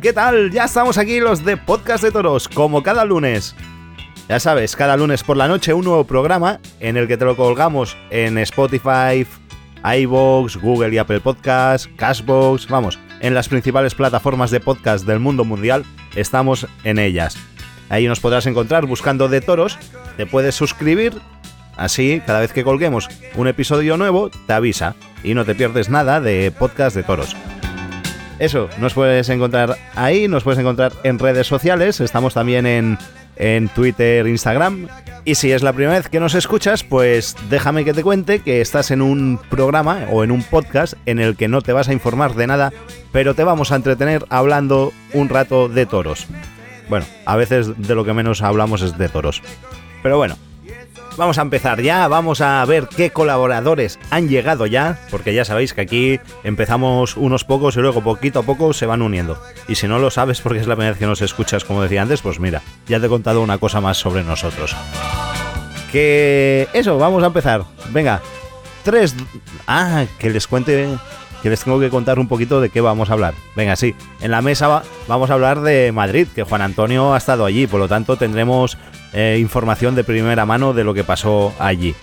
¿qué tal? Ya estamos aquí los de Podcast de Toros, como cada lunes. Ya sabes, cada lunes por la noche un nuevo programa en el que te lo colgamos en Spotify, iVoox, Google y Apple Podcasts, Cashbox, vamos, en las principales plataformas de podcast del mundo mundial, estamos en ellas. Ahí nos podrás encontrar buscando de toros, te puedes suscribir, así cada vez que colguemos un episodio nuevo te avisa y no te pierdes nada de podcast de toros. Eso, nos puedes encontrar ahí, nos puedes encontrar en redes sociales, estamos también en, en Twitter, Instagram. Y si es la primera vez que nos escuchas, pues déjame que te cuente que estás en un programa o en un podcast en el que no te vas a informar de nada, pero te vamos a entretener hablando un rato de toros. Bueno, a veces de lo que menos hablamos es de toros. Pero bueno, Vamos a empezar ya, vamos a ver qué colaboradores han llegado ya, porque ya sabéis que aquí empezamos unos pocos y luego poquito a poco se van uniendo. Y si no lo sabes porque es la primera vez que nos escuchas, como decía antes, pues mira, ya te he contado una cosa más sobre nosotros. Que eso, vamos a empezar. Venga, tres... Ah, que les cuente que les tengo que contar un poquito de qué vamos a hablar. Venga, sí, en la mesa vamos a hablar de Madrid, que Juan Antonio ha estado allí, por lo tanto tendremos eh, información de primera mano de lo que pasó allí.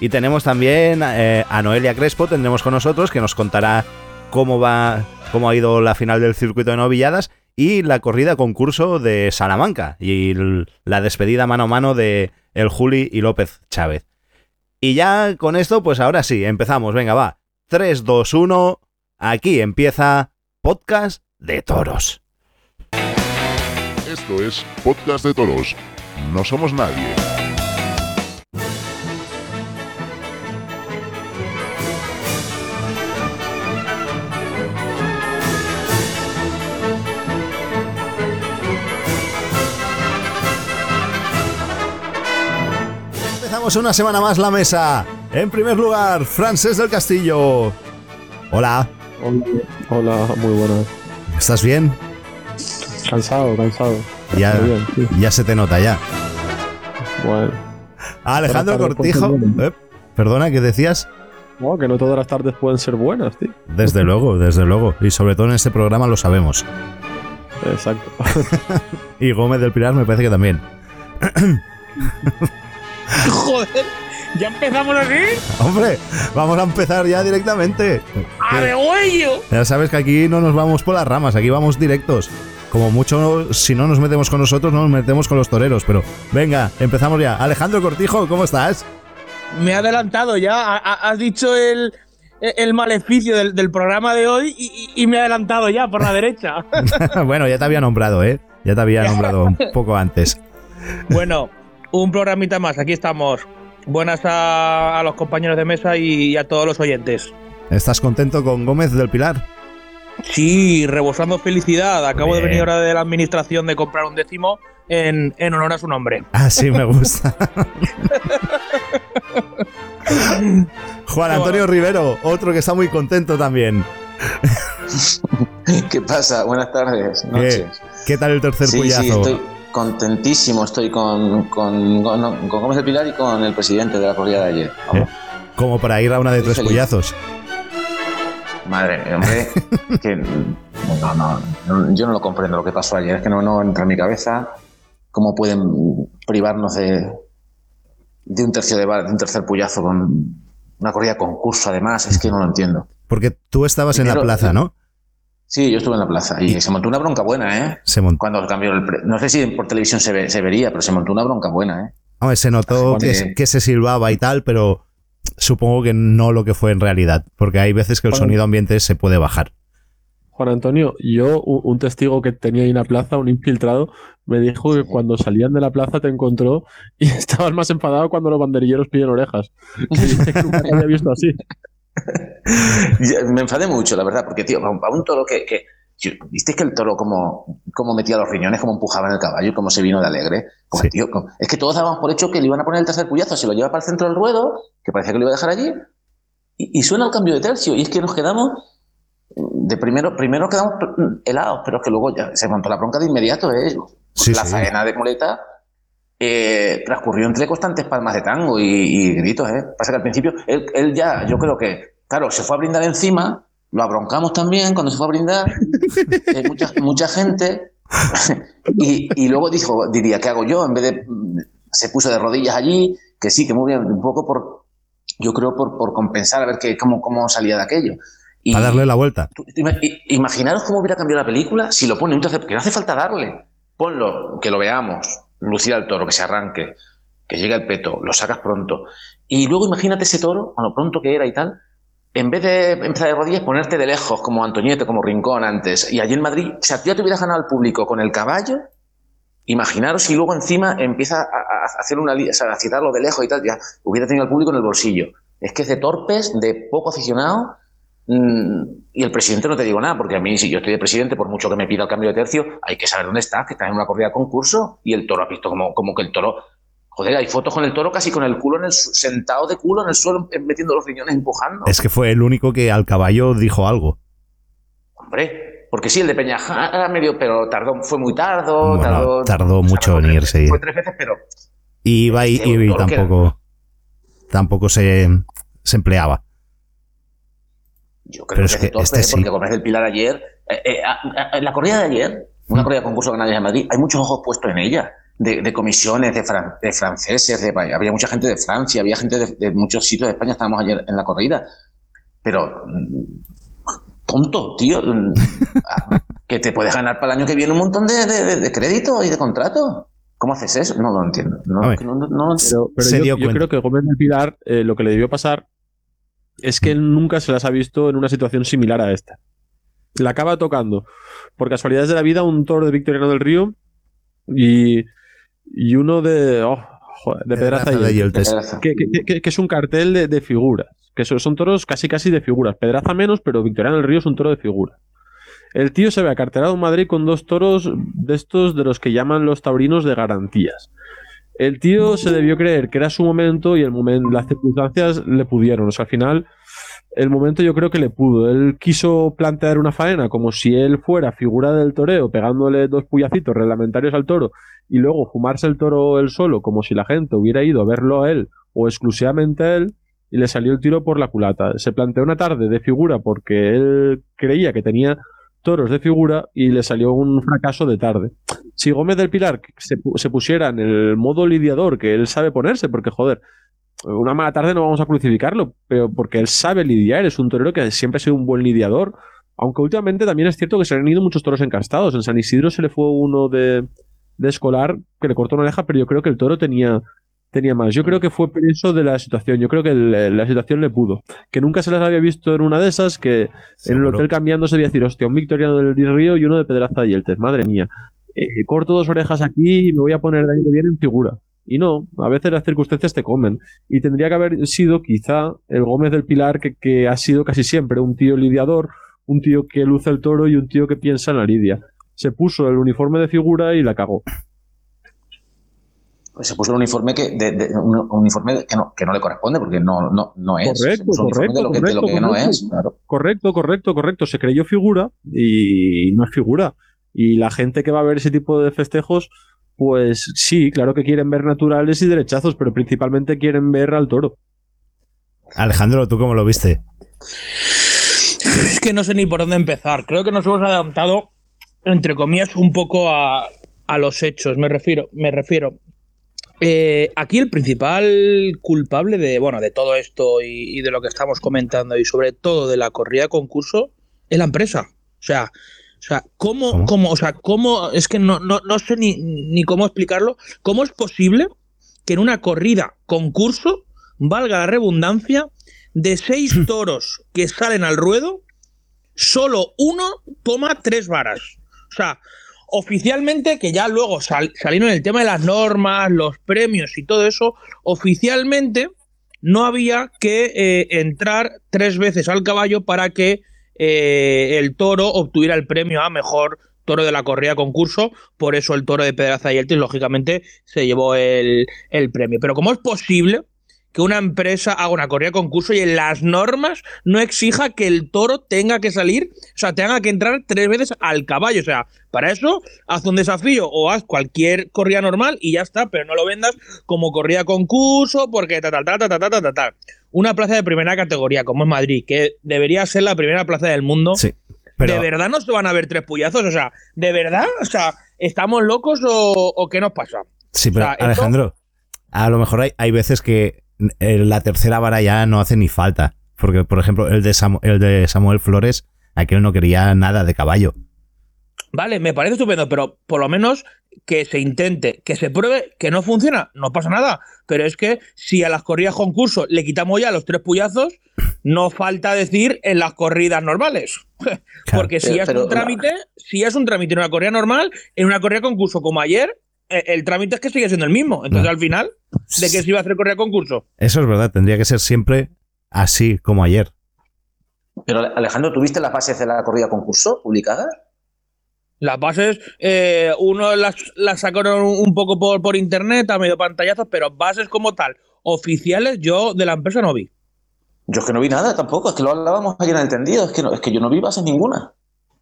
Y tenemos también eh, a Noelia Crespo, tendremos con nosotros, que nos contará cómo va, cómo ha ido la final del circuito de novilladas y la corrida concurso de Salamanca y la despedida mano a mano de el Juli y López Chávez. Y ya con esto, pues ahora sí, empezamos. Venga, va. 3, 2, 1. Aquí empieza Podcast de Toros. Esto es Podcast de Toros no somos nadie. Empezamos una semana más la mesa. En primer lugar, Francés del Castillo. Hola. Hola, muy buenas. ¿Estás bien? Cansado, cansado. Ya, ya se te nota ya. Bueno. Alejandro Cortijo. Eh, perdona, ¿qué decías? No, que no todas las tardes pueden ser buenas, tío. Desde luego, desde luego. Y sobre todo en este programa lo sabemos. Exacto. y Gómez del Pilar me parece que también. Joder, ¿ya empezamos así? Hombre, vamos a empezar ya directamente. ¡A de huello! Ya sabes que aquí no nos vamos por las ramas, aquí vamos directos como mucho, si no nos metemos con nosotros, no nos metemos con los toreros. Pero venga, empezamos ya. Alejandro Cortijo, ¿cómo estás? Me he adelantado ya. Has dicho el, el maleficio del, programa de hoy y, me he adelantado ya por la derecha. bueno, ya te había nombrado, ¿eh? Ya te había nombrado un poco antes. bueno, un programita más. Aquí estamos. Buenas a, los compañeros de mesa y a todos los oyentes. ¿Estás contento con Gómez del Pilar? Sí, rebosando felicidad. Acabo de venir ahora de la administración de comprar un décimo en, honor a su nombre. Ah, sí, me gusta. Juan Antonio Rivero, otro que está muy contento también. ¿Qué pasa? Buenas tardes, noches. ¿Qué, tal el tercer sí, Sí, estoy contentísimo. Estoy con, con, Gómez de Pilar y con el presidente de la corrida de ayer. ¿Eh? Como para ir a una de tres puyazos. Madre, hombre, que no, no, yo no lo comprendo lo que pasó ayer, es que no, no entra en mi cabeza cómo pueden privarnos de, de un tercio de, de un tercer puyazo con una corrida concurso además, es que no lo entiendo. Porque tú estabas en la plaza, ¿no? Sí, yo estuve en la plaza y, se montó una bronca buena, ¿eh? Se montó. Cuando cambió el no sé si por televisión se, se vería, pero se montó una bronca buena, ¿eh? Hombre, se notó que, que, se silbaba y tal, pero supongo que no lo que fue en realidad, porque hay veces que el sonido ambiente se puede bajar. Juan Antonio, yo, un testigo que tenía ahí en la plaza, un infiltrado, me dijo que cuando salían de la plaza te encontró y estabas más enfadado cuando los banderilleros piden orejas. Que dice que nunca había visto así. me enfadé mucho, la verdad, porque, tío, a un toro que, que ¿Viste que el toro como, como metía los riñones, como empujaba en el caballo y cómo se vino de alegre? es que todos dábamos por hecho que le iban a poner el tercer puyazo, se lo lleva para el centro del ruedo, que parecía que lo iba a dejar allí, y, suena el cambio de tercio. Y es que nos quedamos, de primero, primero quedamos helados, pero es que luego ya se montó la bronca de inmediato. ¿eh? la faena de muleta eh, transcurrió entre constantes palmas de tango y, gritos. ¿eh? Pasa que al principio él, él ya, yo creo que, claro, se fue a brindar encima lo abroncamos también cuando se fue a brindar, eh, mucha, mucha gente, y, y luego dijo, diría, ¿qué hago yo? En vez de, se puso de rodillas allí, que sí, que muy bien, un poco por, yo creo, por, por compensar, a ver que, cómo, cómo salía de aquello. Y, A darle la vuelta. Imaginaros cómo hubiera cambiado la película si lo pone entonces, que no hace falta darle. Ponlo, que lo veamos, lucir al toro, que se arranque, que llegue al peto, lo sacas pronto. Y luego imagínate ese toro, con lo pronto que era y tal, en vez de empezar de rodillas, ponerte de lejos, como Antoñete, como Rincón antes. Y allí en Madrid, si tú ya te hubieras ganado al público con el caballo, imaginaros si luego encima empieza a, a- a hacer una o a citarlo de lejos y tal, ya hubiera tenido al público en el bolsillo. Es que es de torpes, de poco aficionado. Mm, y el presidente no te digo nada, porque a mí, si yo estoy de presidente, por mucho que me pida el cambio de tercio, hay que saber dónde está, que está en una corrida de concurso y el toro ha visto como, como que el toro. Joder, hay fotos con el toro casi con el culo en el sentado de culo en el suelo, metiendo los riñones, empujando. Es que fue el único que al caballo dijo algo. Hombre, porque sí, el de Peñajara medio, pero tardó, fue muy tardo, Bueno, tardó. tardó mucho en irse. veces- Fue tres veces, pero Y iba y, tampoco, tampoco se, se empleaba. Yo creo Pero que es que torpe, este sí. porque Gómez del Pilar ayer, eh, eh, a- a- en la corrida de ayer, una corrida de concurso que nadie en Madrid, hay muchos ojos puestos en ella, de, de comisiones, de, fran- de franceses, de, había mucha gente de Francia, había gente de, de muchos sitios de España, estábamos ayer en la corrida, pero mm, tonto, tío, mm, que te puedes ganar para el año que viene un montón de, de, de- de crédito y de contrato. ¿Cómo haces eso? No lo entiendo. No, no, no, no lo entiendo. Pero, pero Se yo, dio yo creo que Gómez del Pilar eh, lo que le debió pasar es que él nunca se las ha visto en una situación similar a esta. La acaba tocando, por casualidades de la vida, un toro de Victoriano del Río y, y uno de, oh, joder, de Pedraza y de Yeltes, Yeltes. Pedraza. que, que- que- que es un cartel de, de figuras. Que son, son toros casi casi de figuras. Pedraza menos, pero Victoriano del Río es un toro de figuras. El tío se ve acartelado en Madrid con dos toros de estos de los que llaman los taurinos de garantías. El tío se debió creer que era su momento y el momento, las circunstancias le pudieron. O sea, al final, el momento yo creo que le pudo. Él quiso plantear una faena como si él fuera figura del toreo, pegándole dos puyacitos reglamentarios al toro y luego fumarse el toro él solo, como si la gente hubiera ido a verlo a él o exclusivamente a él, y le salió el tiro por la culata. Se planteó una tarde de figura porque él creía que tenía toros de figura y le salió un fracaso de tarde. Si Gómez del Pilar se, pu- se pusiera en el modo lidiador que él sabe ponerse, porque joder, una mala tarde no vamos a crucificarlo, pero porque él sabe lidiar, es un torero que siempre ha sido un buen lidiador, aunque últimamente también es cierto que se han ido muchos toros encastados. En San Isidro se le fue uno de, de escolar que le cortó una oreja, pero yo creo que el toro tenía, tenía más. Yo creo que fue preso de la situación, yo creo que la situación le pudo. Que nunca se las había visto en una de esas, que en el hotel cambiándose debía decir, hostia, un Victoriano del Río y uno de Pedraza y Yeltes, madre mía. Eh, corto dos orejas aquí y me voy a poner el año que viene en figura. Y no, a veces las circunstancias te comen. Y tendría que haber sido quizá el Gómez del Pilar que, que ha sido casi siempre un tío lidiador, un tío que luce el toro y un tío que piensa en la lidia. Se puso el uniforme de figura y la cagó. Se puso el uniforme que de, de- un uniforme que no, que no le corresponde porque no, no, no es. Correcto, Se puso un uniforme de lo que, de lo correcto, no correcto. es. Claro. Correcto, correcto, correcto. Se creyó figura y no es figura. Y la gente que va a ver ese tipo de festejos, pues sí, claro que quieren ver naturales y derechazos, pero principalmente quieren ver al toro. Alejandro, ¿tú cómo lo viste? Es que no sé ni por dónde empezar. Creo que nos hemos adelantado, entre comillas, un poco a, a los hechos. Me refiero, me refiero. Eh, aquí el principal culpable de, bueno, de todo esto y, y de lo que estamos comentando y sobre todo de la corrida de concurso es la empresa. O sea, o sea, ¿cómo, ¿Cómo? cómo, o sea, cómo, es que no, no, no sé ni, ni cómo explicarlo, cómo es posible que en una corrida concurso, valga la redundancia, de seis toros que salen al ruedo, solo uno toma tres varas. O sea, oficialmente, que ya luego sal- salieron el tema de las normas, los premios y todo eso, oficialmente no había que eh, entrar tres veces al caballo para que eh, el toro obtuviera el premio a mejor toro de la corrida concurso. Por eso el toro de Pedraza y Eltis, lógicamente, se llevó el, el premio. Pero ¿cómo es posible que una empresa haga una correa de concurso y en las normas no exija que el toro tenga que salir, o sea, tenga que entrar tres veces al caballo. O sea, para eso haz un desafío o haz cualquier correa normal y ya está, pero no lo vendas como correa concurso porque ta, ta, ta, ta, ta, ta, ta, ta. Una plaza de primera categoría, como es Madrid, que debería ser la primera plaza del mundo. Sí. Pero... ¿De verdad no se van a ver tres puyazos? O sea, ¿de verdad? O sea, ¿estamos locos o, qué nos pasa? Sí, pero Alejandro, a lo mejor hay, hay veces que la tercera vara ya no hace ni falta. Porque, por ejemplo, el de, Samu- el de Samuel Flores, aquel no quería nada de caballo. Vale, me parece estupendo, pero por lo menos que se intente, que se pruebe, que no funciona, no pasa nada. Pero es que si a las corridas concurso le quitamos ya los tres puyazos, no falta decir en las corridas normales. Porque si Pero- es pero- un trámite, si es un trámite en una corrida normal, en una corrida concurso como ayer, eh, el trámite es que sigue siendo el mismo. Entonces, No. al final, ¿de qué se iba a hacer corrida concurso? Eso es verdad, tendría que ser siempre así como ayer. Pero Alejandro, ¿tuviste las bases de la corrida concurso publicadas? Las bases, eh, uno las, las sacaron un poco por, por internet a medio pantallazos, pero bases como tal, oficiales, yo de la empresa no vi. Yo es que no vi nada tampoco, es que lo hablábamos ayer en el tendido, es que, no- es que yo no vi bases ninguna.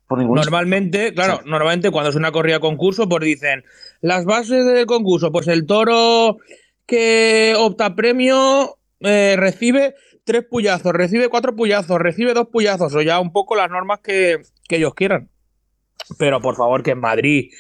Por ningún Normalmente, claro, Sí. normalmente cuando es una corrida concurso, pues dicen las bases del concurso, pues el toro que opta premio eh, recibe tres puyazos, recibe cuatro puyazos, recibe dos puyazos, o ya un poco las normas que, que ellos quieran. Pero por favor, que en Madrid,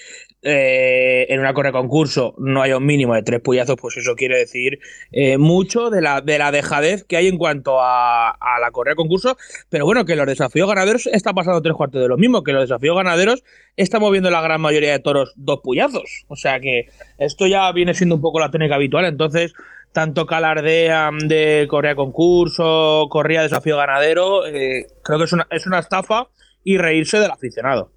eh, en una corrida concurso, no haya un mínimo de tres puyazos, pues eso quiere decir eh, mucho de la, de la dejadez que hay en cuanto a, la corrida concurso. Pero bueno, que los desafíos ganaderos está pasando tres cuartos de lo mismo, que los desafíos ganaderos estamos viendo la gran mayoría de toros dos puyazos. O sea que esto ya viene siendo un poco la tónica habitual. Entonces, tanto que alardean de corrida concurso, corrida desafío ganadero, eh, creo que es una estafa y reírse del aficionado.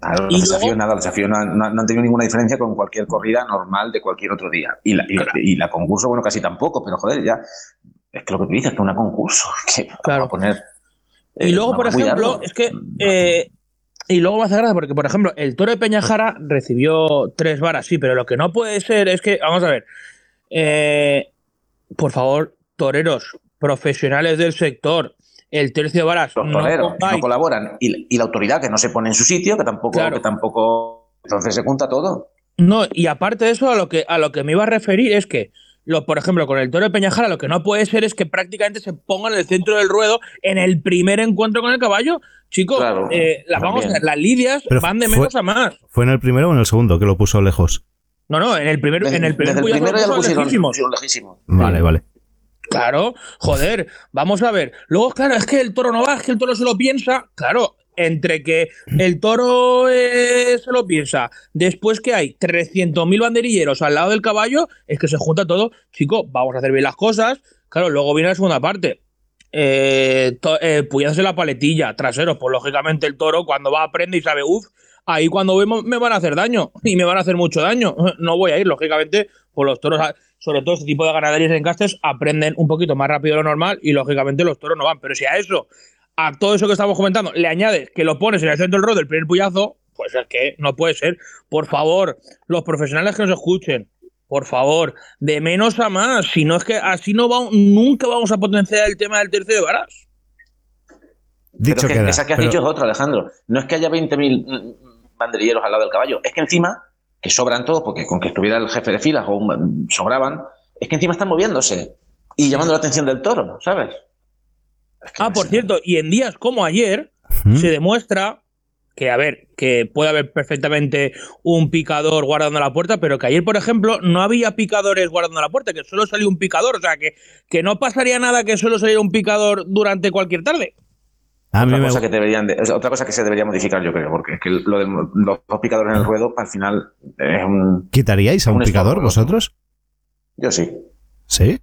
Claro, Y los desafíos luego- nada, los desafíos no, han- no han tenido ninguna diferencia con cualquier corrida normal de cualquier otro día. Y la, y, y la concurso, bueno, casi tampoco, pero joder, ya. Es que lo que tú dices, que una concurso, que Claro. a poner. Y eh, luego, por ejemplo, cuidarlo. es que. eh, y luego me hace gracia porque, por ejemplo, el toro de Peñajara recibió tres varas, sí, pero lo que no puede ser es que. Vamos a ver. eh, por favor, toreros, profesionales del sector, el tercio de varas. los no toreros no colaboran y, y la autoridad que no se pone en su sitio, que tampoco, Claro. que tampoco. Entonces se junta todo. No, y aparte de eso, a lo que, a lo que me iba a referir es que, lo, por ejemplo, con el toro de Peñajara, lo que no puede ser es que prácticamente se ponga en el centro del ruedo en el primer encuentro con el caballo. Chicos, Claro, eh, la- vamos a también. ver, las lidias Pero van de fue- menos a más. ¿Fue en el primero o en el segundo que lo puso lejos? No, no, en el primer, en el primer Desde el primero ya lo pusieron, pusieron lejísimos. Vale, vale. Claro, joder, vamos a ver. Luego, claro, es que el toro no va, es que el toro se lo piensa. Claro, entre que el toro eh, se lo piensa, después que hay 300.000 banderilleros al lado del caballo, es que se junta todo. Chicos, vamos a hacer bien las cosas. Claro, luego viene la segunda parte. Eh, eh, la paletilla, traseros, pues lógicamente el toro cuando va aprende y sabe, uff, ahí cuando vemos me van a hacer daño y me van a hacer mucho daño. No voy a ir, lógicamente, pues los toros, sobre todo este tipo de ganaderías en castes, aprenden un poquito más rápido de lo normal y lógicamente los toros no van. Pero si a eso, a todo eso que estamos comentando, le añades que lo pones en el centro del ruedo del primer puyazo, pues es que no puede ser. Por favor, los profesionales que nos escuchen, por favor, de menos a más. Si no es que así no va, nunca vamos a potenciar el tema del tercio de varas. Dicho pero es que queda. esa que has pero- dicho es otra, Alejandro. No es que haya 20.000 mm, banderilleros al lado del caballo, es que encima, que sobran todos, porque con que estuviera el jefe de filas o un- sobraban, es que encima están moviéndose y llamando la atención del toro, ¿sabes? Es que Ah, no por sé. cierto, y en días como ayer ¿Mm? se demuestra que, a ver, que puede haber perfectamente un picador guardando la puerta, pero que ayer, por ejemplo, no había picadores guardando la puerta, que solo salió un picador, o sea, que, que no pasaría nada que solo saliera un picador durante cualquier tarde. A mí Otra me cosa, que deberían de- es otra cosa que se debería modificar, yo creo, porque es que lo de los dos picadores en el ruedo, al final, es un. ¿Quitaríais a un un picador vosotros? Yo sí. ¿Sí?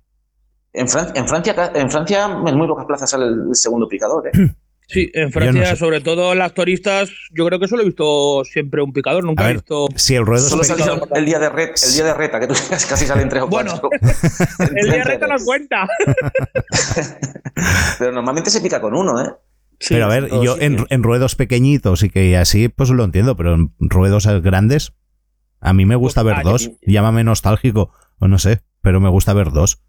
En, Fran- en, Francia, en Francia, en muy pocas plazas sale el segundo picador, ¿eh? Sí, en no Francia, sé. sobre todo las turistas, yo creo que solo he visto siempre un picador, nunca he visto. Si el ruedo Solo sale el día de reta, el día de reta, que tú casi salen tres o Bueno, cuatro. El día reta no cuenta. Pero normalmente se pica con uno, ¿eh? Sí, Pero a ver, yo en, en ruedos pequeñitos y que así, pues lo entiendo, pero en ruedos grandes, a mí me gusta Pues, ver ah, dos. que- Llámame nostálgico, o no sé, pero me gusta ver dos.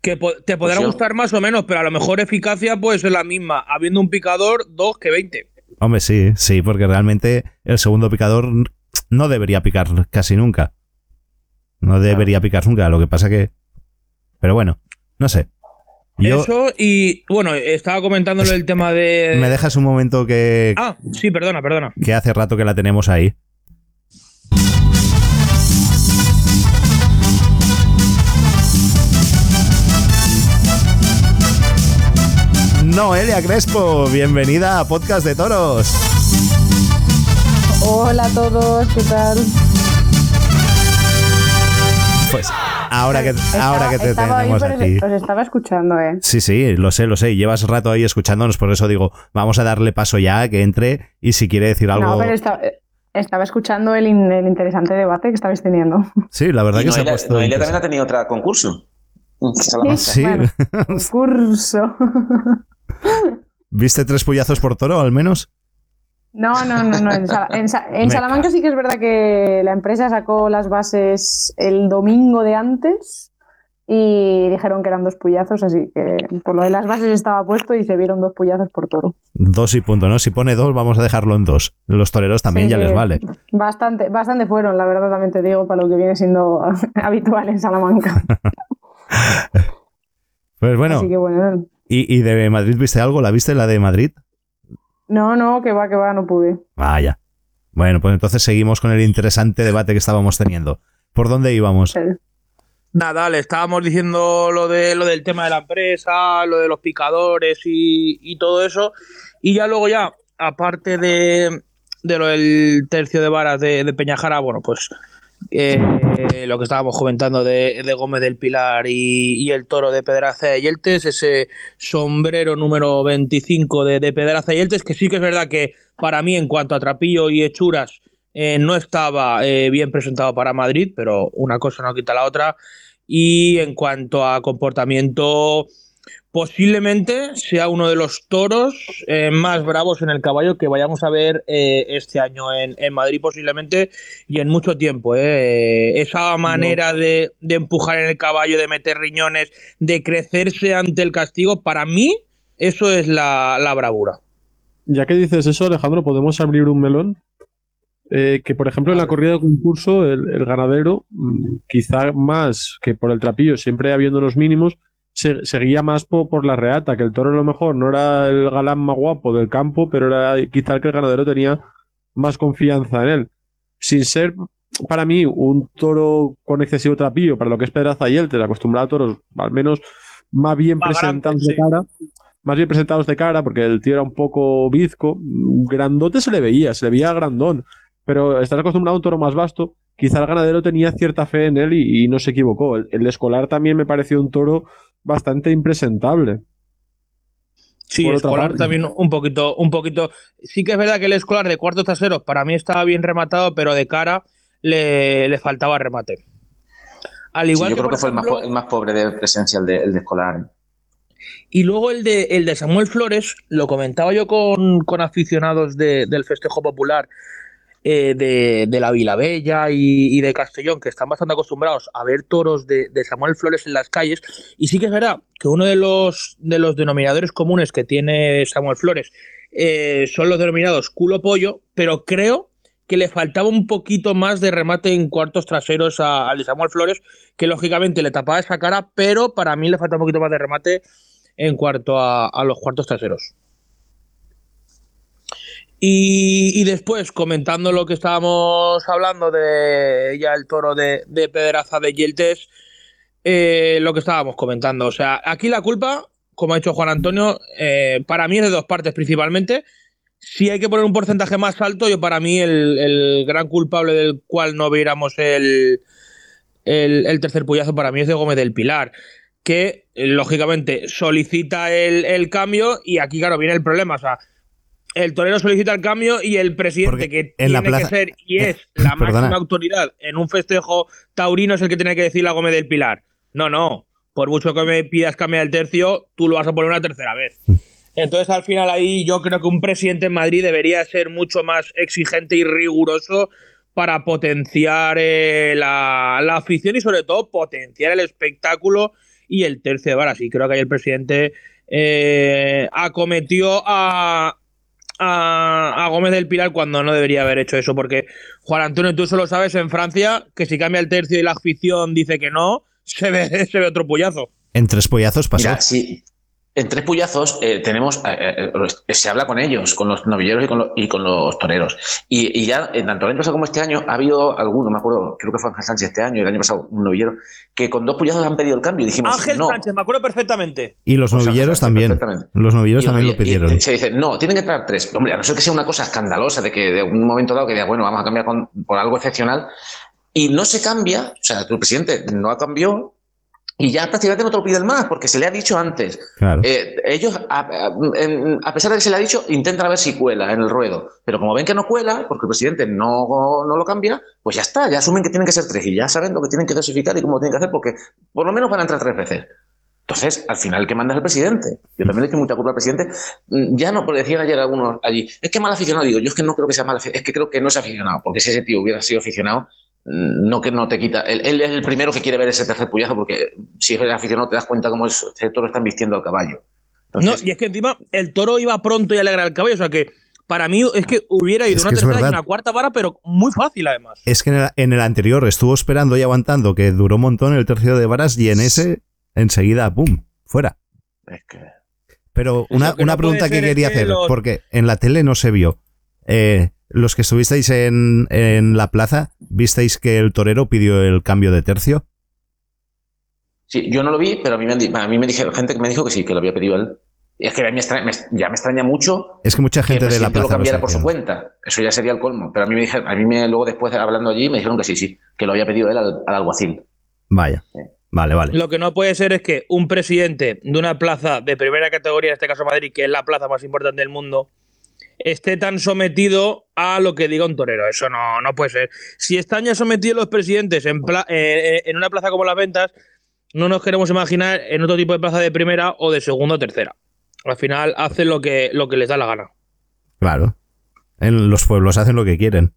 Que po- te podrá Pues yo- gustar más o menos, pero a lo mejor eficacia puede ser la misma, habiendo un picador, dos que 20. Hombre, sí, sí, porque realmente el segundo picador no debería picar casi nunca. No debería picar nunca. Lo que pasa que Pero bueno, no sé. Yo, Eso y bueno, estaba comentándolo el tema de. ¿Me dejas un momento que, Ah, sí, perdona, perdona. que hace rato que la tenemos ahí? Noelia Crespo, bienvenida a Podcast de Toros. Hola a todos, ¿qué tal? Pues ahora que, Estaba- ahora que te ahí, tenemos aquí. Os estaba escuchando, ¿eh? Sí, sí, lo sé, lo sé. Llevas rato ahí escuchándonos, por eso digo, vamos a darle paso ya, que entre y si quiere decir algo. No, pero esta- eh, estaba escuchando el, in- el interesante debate que estabais teniendo. Sí, la verdad Y que se ha Noelia, puesto. Noelia también ha tenido otro concurso. Sí, Bueno, Curso. ¿viste tres puyazos por toro al menos? No, no, no, no. En, Sala- en Sa- en Me Salamanca sí que es verdad que la empresa sacó las bases el domingo de antes y dijeron que eran dos puyazos, así que por lo de las bases estaba puesto y se vieron dos puyazos por toro. Dos y punto, ¿no? Si pone dos, vamos a dejarlo en dos. Los toreros también Sí, ya les vale. Bastante, bastante fueron, la verdad también te digo, para lo que viene siendo habitual en Salamanca. Pues bueno, Así que bueno, ¿y, y de Madrid viste algo? ¿La viste la de Madrid? No, no, que va, que va, no pude. Vaya. Bueno, pues entonces seguimos con el interesante debate que estábamos teniendo. ¿Por dónde íbamos? Nada, le estábamos diciendo lo de lo del tema de la empresa, lo de los picadores y, y todo eso. Y ya luego ya, aparte de, de lo del tercio de varas de, de Peñajara, bueno, pues eh, lo que estábamos comentando de, Gómez del Pilar y, el toro de Pedraza y Yeltes, ese sombrero número 25 de, Pedraza y Yeltes, que sí que es verdad que para mí en cuanto a trapillo y hechuras eh, no estaba eh, bien presentado para Madrid, pero una cosa no quita la otra. Y en cuanto a comportamiento, posiblemente sea uno de los toros eh, más bravos en el caballo que vayamos a ver eh, este año en, en Madrid, posiblemente, y en mucho tiempo. eh. Esa manera de, de empujar en el caballo, de meter riñones, de crecerse ante el castigo, para mí, eso es la, la bravura. Ya que dices eso, Alejandro, podemos abrir un melón. Que por ejemplo en la corrida de concurso el, el ganadero, mm, quizá más que por el trapillo, siempre habiendo los mínimos, se, seguía más po- por la reata, que el toro a lo mejor no era el galán más guapo del campo, pero era quizá el que el ganadero tenía más confianza en él. Sin ser para mí un toro con excesivo trapillo, para lo que es Pedraza y Elter, acostumbrado a toros al menos más bien Más presentados de sí. cara, más bien presentados de cara, porque el tío era un poco bizco. Grandote se le veía, se le veía grandón. Pero estar acostumbrado a un toro más vasto, quizá el ganadero tenía cierta fe en él y, y no se equivocó. El, el escolar también me pareció un toro bastante impresentable. Sí, escolar parte. también un poquito, un poquito. Sí que es verdad que el escolar de cuartos traseros para mí estaba bien rematado, pero de cara le, le faltaba remate. Al Sí, igual yo que, creo que fue el más, el más pobre de presencia, el de, el de escolar. Y luego el de, el de Samuel Flores, lo comentaba yo con, con aficionados de- del festejo popular eh, de, de la Vilabella y, y de Castellón, que están bastante acostumbrados a ver toros de, Samuel Flores en las calles. Y sí que es verdad que uno de los, de los denominadores comunes que tiene Samuel Flores eh, son los denominados culo pollo, pero creo que le faltaba un poquito más de remate en cuartos traseros a- al de Samuel Flores, que lógicamente le tapaba esa cara, pero para mí le falta un poquito más de remate en cuanto a, a los cuartos traseros. Y, después, comentando lo que estábamos hablando de ya el toro de, de Pedraza de Yeltes, eh, lo que estábamos comentando. O sea, aquí la culpa, como ha dicho Juan Antonio, eh, para mí es de dos partes principalmente. Si hay que poner un porcentaje más alto, yo para mí el, el gran culpable del cual no viéramos el, el, el tercer puyazo para mí es de Gómez del Pilar, que eh, lógicamente solicita el, el cambio y aquí, claro, viene el problema. O sea, el torero solicita el cambio y el presidente, Porque que en la tiene plaza- que ser y eh, es la perdona. máxima autoridad en un festejo taurino, es el que tiene que decirle a Gómez del Pilar. No, no. Por mucho que me pidas cambiar el tercio, tú lo vas a poner una tercera vez. Entonces, al final, ahí yo creo que un presidente en Madrid debería ser mucho más exigente y riguroso para potenciar eh, la, la afición y, sobre todo, potenciar el espectáculo y el tercio de varas. Y creo que ahí el presidente eh, acometió a, a, a Gómez del Pilar cuando no debería haber hecho eso, porque Juan Antonio, tú solo sabes en Francia que si cambia el tercio y la afición dice que no, se ve, se ve otro pollazo. En tres pollazos pasó. Mira, sí. En tres puyazos eh, tenemos, eh, eh, se habla con ellos, con los novilleros y con, los, y con los toreros. Y, y ya, tanto el año pasado como este año, ha habido alguno, me acuerdo, creo que fue Ángel Sánchez este año, y el año pasado un novillero, que con dos puyazos han pedido el cambio. Y dijimos, Ángel no. Sánchez, me acuerdo perfectamente. Y los Pues novilleros también. perfectamente. Los novilleros Y- también y- lo pidieron. y se dice, no, tienen que entrar tres. Hombre, a no ser que sea una cosa escandalosa, de que de un momento dado que diga, bueno, vamos a cambiar con- por algo excepcional, y no se cambia, o sea, el presidente no ha cambiado, y ya prácticamente no te lo piden más, porque se le ha dicho antes. Claro. Eh, ellos, a, a- en- a pesar de que se le ha dicho, intentan a ver si cuela en el ruedo. Pero como ven que no cuela, porque el presidente no, no lo cambia, pues ya está, ya asumen que tienen que ser tres y ya saben lo que tienen que dosificar y cómo lo tienen que hacer, porque por lo menos van a entrar tres veces. Entonces, al final, que manda es el presidente. Yo también le echo mucha culpa al presidente. Mm, Ya no, por decían ayer algunos allí, es que mal aficionado. Digo, yo es que no creo que sea mal aficionado, es que creo que no es aficionado, porque si ese tío hubiera sido aficionado, no que no te quita. Él, él es el primero que quiere ver ese tercer puyazo, porque si eres aficionado te das cuenta cómo es- ese toro está vistiendo al caballo. No, y es que encima el toro iba pronto y alegra el caballo. O sea que para mí es que hubiera ido una tercera y una cuarta vara, pero muy fácil además. Es que en el, en el anterior estuvo esperando y aguantando, que duró un montón el tercio de varas, y en ese, enseguida, ¡pum! Fuera. es que- Pero una, que una no pregunta que quería que hacer, los- porque en la tele no se vio. Eh, los que estuvisteis en, en la plaza, ¿visteis que el torero pidió el cambio de tercio? Sí, yo no lo vi, pero a mí me, a mí me dijeron gente que me dijo que sí, que lo había pedido él. Y es que a mí me extraña- me- ya me extraña mucho Es que mucha que gente de la plaza lo cambiara por su cuenta. Eso ya sería el colmo. Pero a mí me dijeron, a mí me, luego después hablando allí me dijeron que sí, sí, que lo había pedido él al, al alguacil. Vaya. Vale, vale. Lo que no puede ser es que un presidente de una plaza de primera categoría, en este caso Madrid, que es la plaza más importante del mundo, esté tan sometido a lo que diga un torero. Eso no, no puede ser. Si están ya sometidos los presidentes en, pla- eh, en una plaza como las ventas, no nos queremos imaginar en otro tipo de plaza de primera o de segunda o tercera. Al final hacen lo que, lo que les da la gana. Claro. En los pueblos hacen lo que quieren.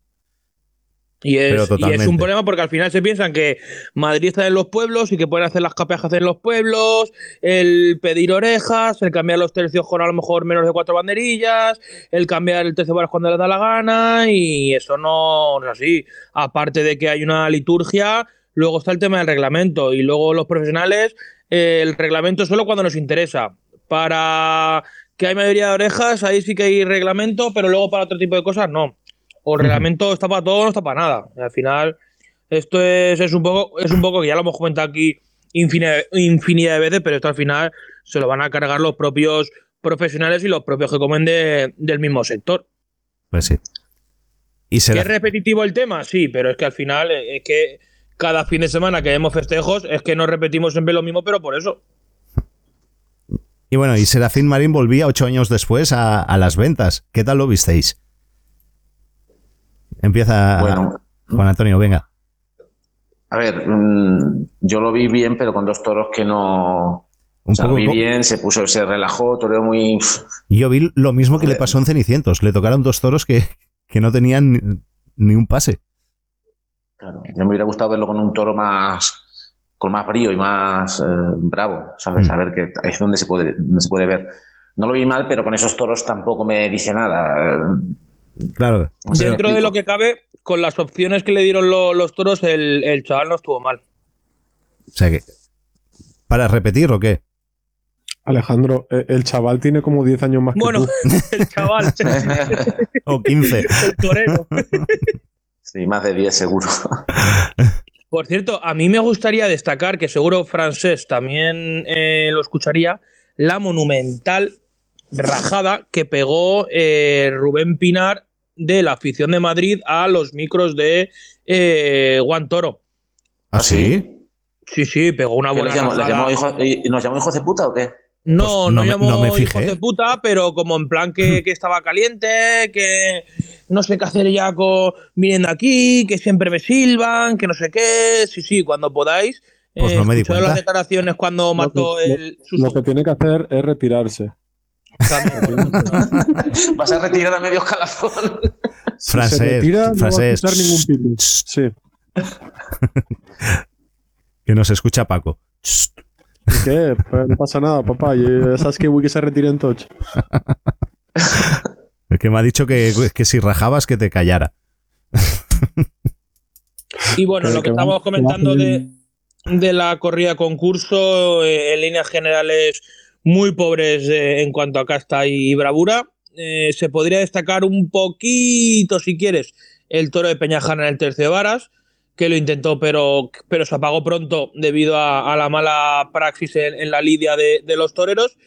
Y es, y es un problema porque al final se piensan que Madrid está en los pueblos y que pueden hacer las capeas que hacen los pueblos, el pedir orejas, el cambiar los tercios con a lo mejor menos de cuatro banderillas, el cambiar el tercio varas cuando les da la gana y eso no, no es así. Aparte de que hay una liturgia, luego está el tema del reglamento y luego los profesionales, eh, el reglamento solo cuando nos interesa. Para que hay mayoría de orejas, ahí sí que hay reglamento, pero luego para otro tipo de cosas no. O el reglamento está para todo o no está para nada. Al final, esto es, es un poco, es un poco que ya lo hemos comentado aquí infinidad, infinidad de veces, pero esto al final se lo van a cargar los propios profesionales y los propios que comen de- del mismo sector. Pues sí. Y ¿Que será. es repetitivo el tema? Sí, pero es que al final eh, es que cada fin de semana que vemos festejos es que no repetimos siempre lo mismo, pero por eso. Y bueno, y Serafín Marín volvía ocho años después a, a las ventas. ¿Qué tal lo visteis? Empieza Bueno, Juan Antonio, venga. a ver, mm, yo lo vi bien, pero con dos toros que no. Un o sea, lo poco vi bien, se puso, se relajó, toreo muy. Yo vi lo mismo que le pasó en Cenicientos. Le tocaron dos toros que, que no tenían ni, ni un pase. Claro, yo me hubiera gustado verlo con un toro más. con más brío y más eh, bravo, ¿sabes? Mm. A ver que es donde se puede, donde se puede ver. No lo vi mal, pero con esos toros tampoco me dice nada. Claro. Dentro de lo que cabe, con las opciones que le dieron lo- los toros, el, el chaval no estuvo mal. O sea que. ¿Para repetir o qué? Alejandro, eh, el chaval tiene como 10 años más Bueno, que tú. el chaval, O 15. el torero. sí, más de 10 seguro. Por cierto, a mí me gustaría destacar, que seguro Francés también eh, lo escucharía, la monumental rajada que pegó eh, Rubén Pinar de la afición de Madrid a los micros de eh, Juan Toro. ¿Ah, sí? Sí, sí, pegó una ¿Qué buena llamó? ¿Les rajada. llamó hijo- y- ¿Nos llamó hijos de puta o qué? No, Pues no, no me- llamó no me hijos fijé. de puta, pero como en plan que, que estaba caliente, que no sé qué hacer ya con viniendo aquí, que siempre me silban, que no sé qué. Sí, sí, cuando podáis. Pues eh, no me di cuenta. las declaraciones cuando mató lo- el sus- Lo que tiene que hacer es retirarse. Vas a retirar a medio escalafón. Si Francés, se retira, no a ningún pipi. Sí. Que nos escucha Paco. ¿Y qué? Pues no pasa nada, papá. Esas que que se retiren touch. El que me ha dicho que, que si rajabas que te callara. Y bueno, lo que estamos comentando de. de la corrida concurso, eh, en líneas generales muy pobres eh, en cuanto a casta y bravura. Eh, se podría destacar un poquito, si quieres, el toro de Peñajana en el tercio de varas, que lo intentó, pero, pero se apagó pronto debido a, la mala praxis en, la lidia de, los toreros.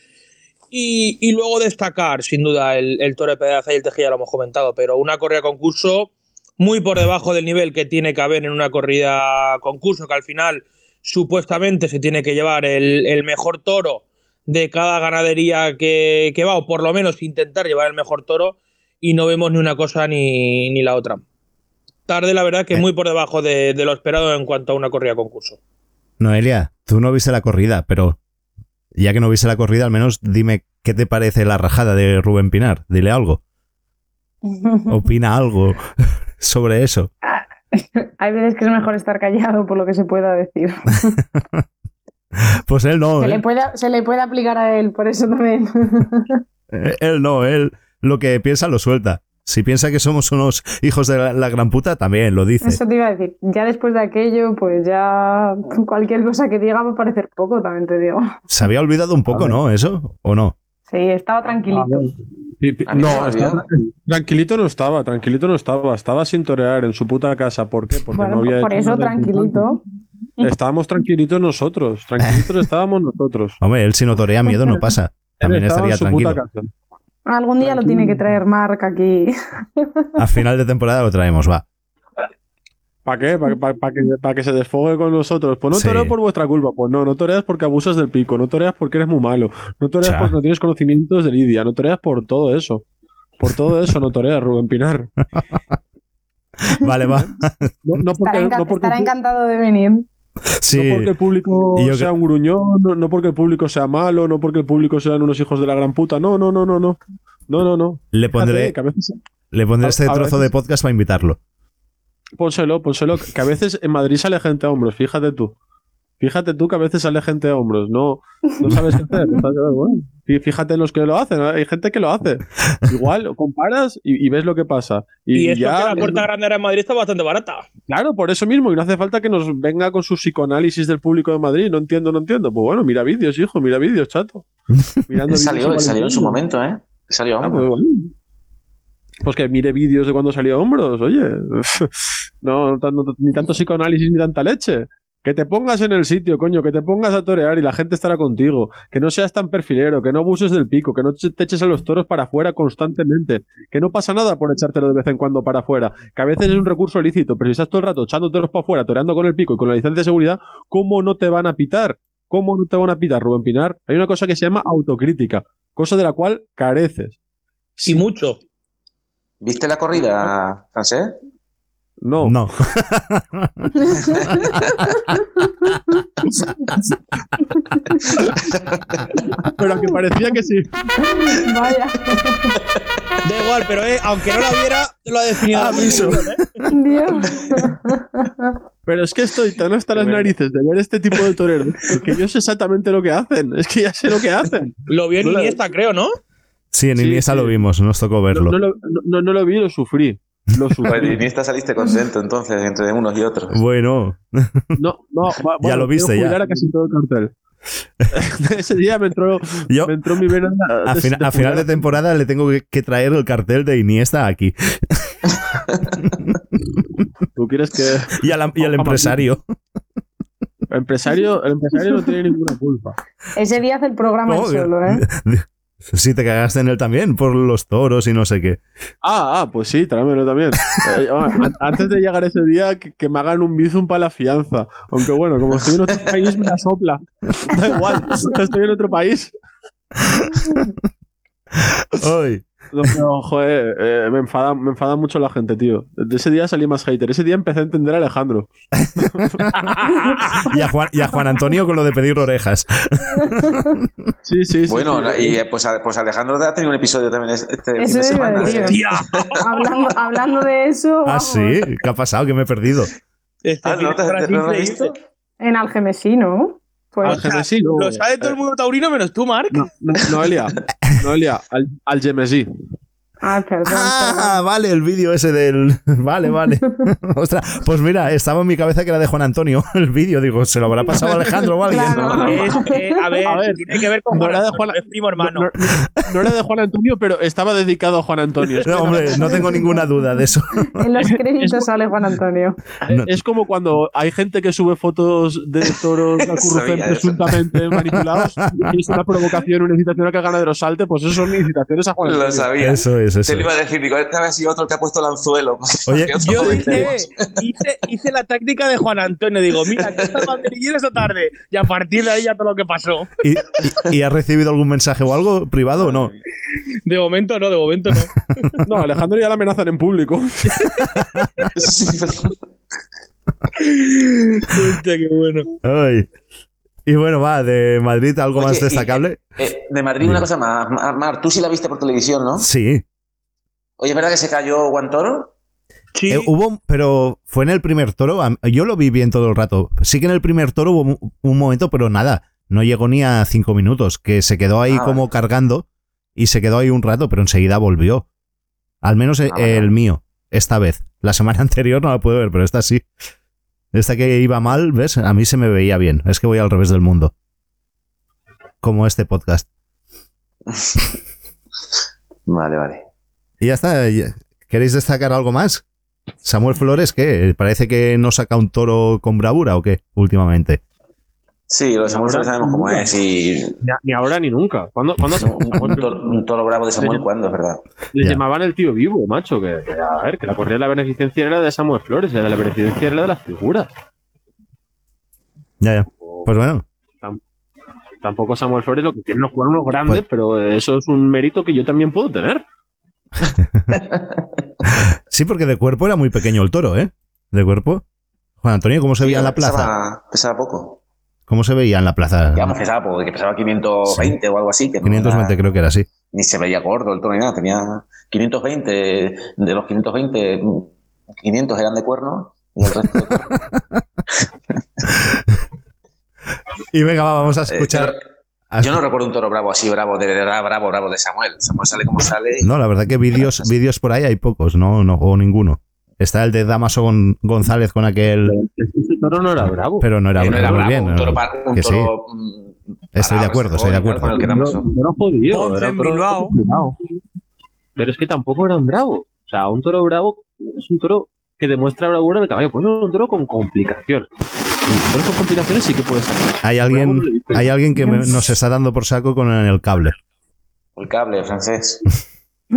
Y, y luego destacar, sin duda, el, toro de Pedaza y el Tejilla, lo hemos comentado, pero una corrida concurso muy por debajo del nivel que tiene que haber en una corrida concurso, que al final supuestamente se tiene que llevar el mejor toro de cada ganadería que, que va, o por lo menos intentar llevar el mejor toro, y no vemos ni una cosa ni, ni la otra. Tarde, la verdad, que muy por debajo de, de lo esperado en cuanto a una corrida concurso. Noelia, tú no viste la corrida, pero ya que no viste la corrida, al menos dime qué te parece la rajada de Rubén Pinar. Dile algo. Opina algo sobre eso. Hay veces que es mejor estar callado por lo que se pueda decir. Pues él no. Se ¿eh? le puede, se le puede aplicar a él, por eso también. Eh, Él no, él lo que piensa lo suelta. Si piensa que somos unos hijos de la, la gran puta, también lo dice. Eso te iba a decir. Ya después de aquello, pues ya cualquier cosa que diga va a parecer poco, también te digo. Se había olvidado un poco, ¿no? ¿Eso? ¿O no? Sí, estaba tranquilito. No, estaba- tranquilito no estaba, tranquilito no estaba. Estaba sin torear en su puta casa. ¿Por qué? Porque Bueno, no había por eso tranquilito. Estábamos tranquilitos nosotros. Tranquilitos estábamos nosotros. Hombre, él si no torea miedo no pasa. También estaría tranquilo. Algún día lo tiene que traer Mark aquí. A final de temporada lo traemos, va. ¿Para qué? ¿Para que, pa' que se desfogue con nosotros? Pues no Sí. toreas por vuestra culpa. Pues no, no toreas porque abusas del pico. No toreas porque eres muy malo. No toreas porque no tienes conocimientos de Lidia. No toreas por todo eso. Por todo eso no toreas, Rubén Pinar. Vale, va. No, no porque, Estará, enca- no porque estará el pu- encantado de venir. Sí. No porque el público sea que- un gruñón, no, no porque el público sea malo, no porque el público sean unos hijos de la gran puta. No, no, no, no, no. No, no, no. Le pondré, veces- le pondré a- este a trozo veces- de podcast para invitarlo. pónselo, pónselo. Que a veces en Madrid sale gente a hombros, fíjate tú. Fíjate tú que a veces sale gente a hombros. No, no sabes qué hacer. Bueno, fí- fíjate en los que lo hacen. Hay gente que lo hace. Igual, comparas y, y ves lo que pasa. Y, Y, eso ya. que la puerta grande ahora en Madrid está bastante barata. Claro, por eso mismo. Y no hace falta que nos venga con su psicoanálisis del público de Madrid. No entiendo, no entiendo. Pues bueno, mira vídeos, hijo, mira vídeos, chato. Mirando salió, salió en su momento, ¿eh? Salió, Ah, pues, bueno. Pues que mire vídeos de cuando salió a hombros, oye. No, tan- no- ni tanto psicoanálisis ni tanta leche. Que te pongas en el sitio, coño, que te pongas a torear y la gente estará contigo. Que no seas tan perfilero, que no abuses del pico, que no te eches a los toros para afuera constantemente. Que no pasa nada por echártelo de vez en cuando para afuera. Que a veces es un recurso lícito, pero si estás todo el rato echando toros para afuera, toreando con el pico y con la licencia de seguridad, ¿cómo no te van a pitar? ¿Cómo no te van a pitar, Rubén Pinar? Hay una cosa que se llama autocrítica, cosa de la cual careces. Y mucho. ¿Viste la corrida, Francés? No. No. Pero que parecía que sí. Vaya. Da igual, pero eh, aunque no la viera, lo ha definido. Aviso. perfección, ¿eh? Dios. Pero es que estoy tan hasta las narices de ver este tipo de toreros que yo sé exactamente lo que hacen. Es que ya sé lo que hacen. Lo vio en Iniesta, creo, ¿no? Sí, en Iniesta sí. lo vimos, nos tocó No, verlo. no lo, no- no lo vi, lo sufrí. Lo de sufrí. Iniesta saliste contento entonces, entre unos y otros. Bueno, No, no, va- bueno, lo viste, ya. a casi todo el cartel. Ese día me entró, yo me entró mi vena. a, fina- final de temporada le tengo que, que traer el cartel de Iniesta aquí. Tú quieres que. Y, a la- y al empresario. El empresario, el empresario no tiene ninguna culpa. Ese día hace el programa No, solo, ¿eh? Sí, te cagaste en él también por los toros y no sé qué. Ah, ah, pues sí, tráemelo también. Eh, an- antes de llegar ese día, que, que me hagan un bizum para la fianza. Aunque bueno, como estoy en otro país, me la sopla. Da igual, estoy en otro país. Ay, No, joder, eh, me, enfada, me enfada mucho la gente, tío. De ese día salí más hater. Ese día empecé a entender a Alejandro. y, a Juan, y a Juan Antonio con lo de pedir orejas. Sí, sí, sí. Bueno, sí. y eh, pues, pues Alejandro ha tenido un episodio también este fin de semana. ¿eh? Hablando, hablando de eso, Ah, vamos, sí, ¿qué ha pasado? Que me he perdido. este Ah, ¿no te- en Algemesí, ¿no? Pues, Algemesí, no. Lo sabe todo el mundo taurino menos tú, Marc. No, no, Noelia, Noelia, al, al Gemesí. Ah, perdón. perdón. Ah, vale, el vídeo ese del. Vale, vale. Ostras, pues mira, estaba en mi cabeza que era de Juan Antonio el vídeo. Digo, ¿se lo habrá pasado a Alejandro o alguien? Claro. Es, eh, a, ver, A ver, tiene que ver con no Juan era de Antonio, Juan- es primo hermano. No, no- no era de Juan Antonio, pero estaba dedicado a Juan Antonio. Es, que No, hombre, no tengo ninguna duda de eso. En los créditos sale Juan Antonio. es como cuando hay gente que sube fotos de toros a eso. presuntamente manipulados y es una provocación, una incitación a que el ganadero salte, pues eso son incitaciones a Juan Lo Antonio. sabía. Eso es, eso Te lo es. iba a decir, digo, esta vez ha sido otro que ha puesto el anzuelo. Oye, Yo hice, hice, hice la táctica de Juan Antonio. Digo, mira, que está banderillero esta tarde. Y a partir de ahí ya todo lo que pasó. ¿Y, y, y has recibido algún mensaje o algo privado o no? De momento no, de momento no. No, Alejandro ya la amenazan en público. Sí, Hostia, qué bueno. Ay. Y bueno, va, de Madrid, ¿algo Oye, más y- destacable? Eh, de Madrid, una cosa más. Mar, Mar, tú sí la viste por televisión, ¿no? Sí. Oye, ¿es verdad que se cayó Guantoro? Sí, Eh, hubo, pero fue en el primer toro. Yo lo vi bien todo el rato. Sí que en el primer toro hubo un- un momento, pero nada. No llegó ni a cinco minutos. Que se quedó ahí Ah, como vale. cargando y se quedó ahí un rato, pero enseguida volvió. Al menos eh, Ah, vale, el vale. mío, esta vez. La semana anterior no la puedo ver, pero esta sí. Esta que iba mal, ¿ves? A mí se me veía bien. Es que voy al revés del mundo. Como este podcast. Vale, vale. Y ya está. ya- ¿Queréis destacar algo más? Samuel Flores, ¿qué? ¿Parece que no saca un toro con bravura o qué? Últimamente. Sí, los Samuel Ahora- sabemos cómo es. Y Ni, ahora ni nunca. ¿Cuándo, cuándo un, toro, un toro bravo de Samuel, ¿cuándo? Es verdad. Le Ya. llamaban el tío vivo, macho. Que, que, a ver, que la corrida de la beneficencia era de Samuel Flores, la de la beneficencia era de las figuras. Ya, ya. Pues bueno. Tampoco Samuel Flores lo que tiene no jugar unos grandes, Pues- pero eso es un mérito que yo también puedo tener. Sí, porque de cuerpo era muy pequeño el toro, ¿eh? De cuerpo. Juan Antonio, ¿cómo se veía en la plaza? Pesaba, poco. ¿Cómo se veía en la plaza? Vamos, pesaba poco, que pesaba 520 o algo así. Que no 520 era- creo que era así. Ni se veía gordo el toro ni nada. Tenía 520. De los 520, 500 eran de cuerno. Y el resto de cuerno. Y venga, va, vamos a Eh, escuchar. Yo no recuerdo un toro bravo así, bravo, de verdad, bravo, bravo de Samuel. Samuel sale como sale. No, la verdad que vídeos vídeos por ahí hay pocos, no, no, o ninguno. Está el de Damaso Gon- González con aquel, Ese toro no era bravo. pero no era, no era muy bravo, bien. un toro, un que sí. toro, mm, Estoy de acuerdo, estoy de acuerdo. no, no. Ponce en toro Bilbao. complicado. Pero es que tampoco era un bravo. O sea, un toro bravo es un toro que demuestra bravura del caballo. Pues no, un toro con complicaciones. Con sí que. Hay alguien, hay alguien que me- nos está dando por saco con el cable. El cable francés.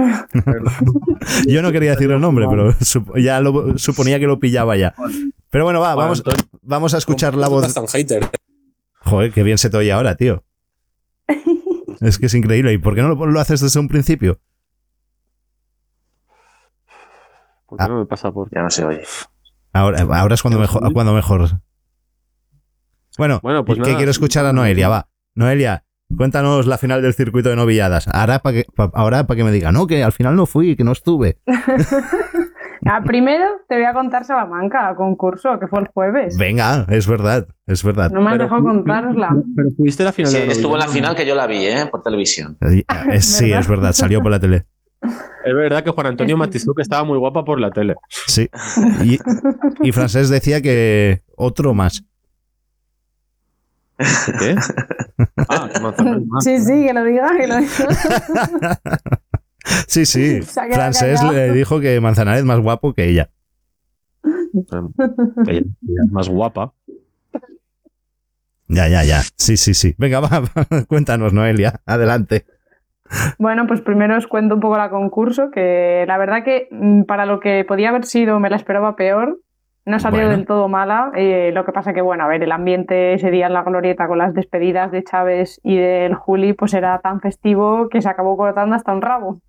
Yo no quería decir el nombre, pero sup- ya lo, suponía que lo pillaba ya. Pero bueno, va, vamos, vamos a escuchar la voz. Joder, qué bien se te oye ahora, tío. Es que es increíble. ¿Y por qué no lo, lo haces desde un principio? ¿Por qué no me pasa por.? Ya no se oye. Ahora, ahora es cuando mejor, cuando mejor. Bueno, Bueno, pues que nada. quiero escuchar a Noelia, va. Noelia, cuéntanos la final del circuito de novilladas. Ahora para que, pa- ahora para que me diga, no, que al final no fui, que no estuve. Ah, primero te voy a contar Salamanca, concurso, que fue el jueves. Venga, es verdad, es verdad. No me has dejado contarosla. Pero fuiste la final Sí, de la estuvo en la final que yo la vi, ¿eh? Por televisión. Sí, ¿Verdad? es verdad, salió por la tele. Es verdad que Juan Antonio matizó que estaba muy guapa por la tele. Sí. Y, y Francés decía que otro más. ¿Qué? Ah, que Manzanares más. Sí, sí, que lo diga, que lo diga. Sí, sí. Francés le dijo que Manzanares es más guapo que ella. Ella ella es más guapa. Ya, ya, ya. Sí, sí, sí. Venga, va, cuéntanos, Noelia. Adelante. Bueno, pues primero os cuento un poco la concurso, que la verdad que mm, para lo que podía haber sido me la esperaba peor. No salió Bueno. del todo mala. eh, lo que pasa que, bueno, a ver, el ambiente ese día en la glorieta con las despedidas de Chávez y del Juli, pues era tan festivo que se acabó cortando hasta un rabo.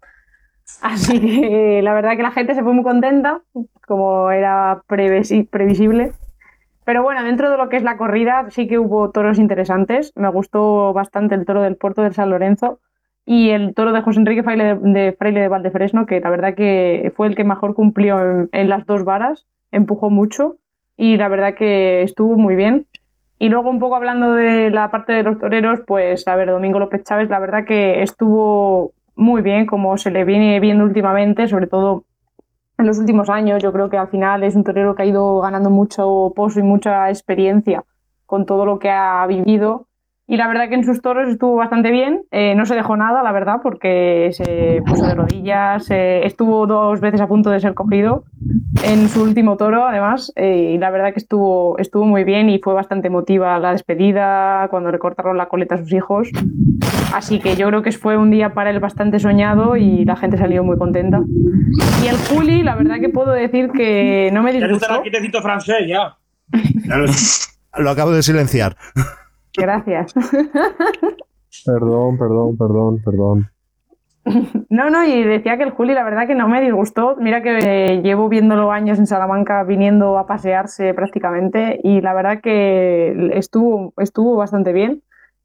Así que la verdad que la gente se fue muy contenta, como era previsi- previsible. Pero bueno, dentro de lo que es la corrida, sí que hubo toros interesantes. Me gustó bastante el toro del puerto del San Lorenzo y el toro de José Enrique Fraile de, de Fraile de Valdefresno, que la verdad que fue el que mejor cumplió en, en las dos varas, empujó mucho y la verdad que estuvo muy bien. Y luego un poco hablando de la parte de los toreros, pues a ver, Domingo López Chávez, la verdad que estuvo muy bien, como se le viene viendo últimamente, sobre todo en los últimos años. Yo creo que al final es un torero que ha ido ganando mucho pozo y mucha experiencia con todo lo que ha vivido y la verdad que en sus toros estuvo bastante bien. Eh, no se dejó nada, la verdad, porque se puso de rodillas. eh, estuvo dos veces a punto de ser cogido en su último toro, además. eh, y la verdad que estuvo, estuvo muy bien y fue bastante emotiva la despedida cuando le cortaron la coleta a sus hijos. Así que yo creo que fue un día para él bastante soñado y la gente salió muy contenta. Y el Juli, la verdad que puedo decir que no me Ya está el disgustó. arquitecto francés, ya. Lo acabo de silenciar. Gracias. Perdón, perdón, perdón, perdón. No, no, y decía que el Juli, la verdad que no me disgustó. Mira que eh, llevo viéndolo años en Salamanca, viniendo a pasearse prácticamente, y la verdad que estuvo, estuvo bastante bien.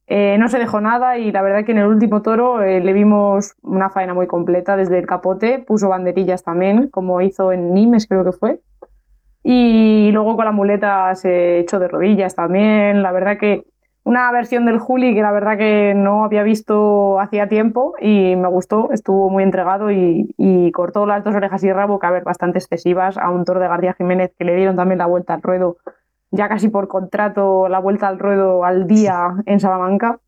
Eh, no se dejó nada, y la verdad que en el último toro eh, le vimos una faena muy completa desde el capote, puso banderillas también, como hizo en Nimes, creo que fue. Y luego con la muleta se echó de rodillas también. La verdad que una versión del Juli que la verdad que no había visto hacía tiempo y me gustó, estuvo muy entregado y, y cortó las dos orejas y rabo, que a ver, bastante excesivas, a un toro de García Jiménez que le dieron también la vuelta al ruedo, ya casi por contrato, la vuelta al ruedo al día en Salamanca.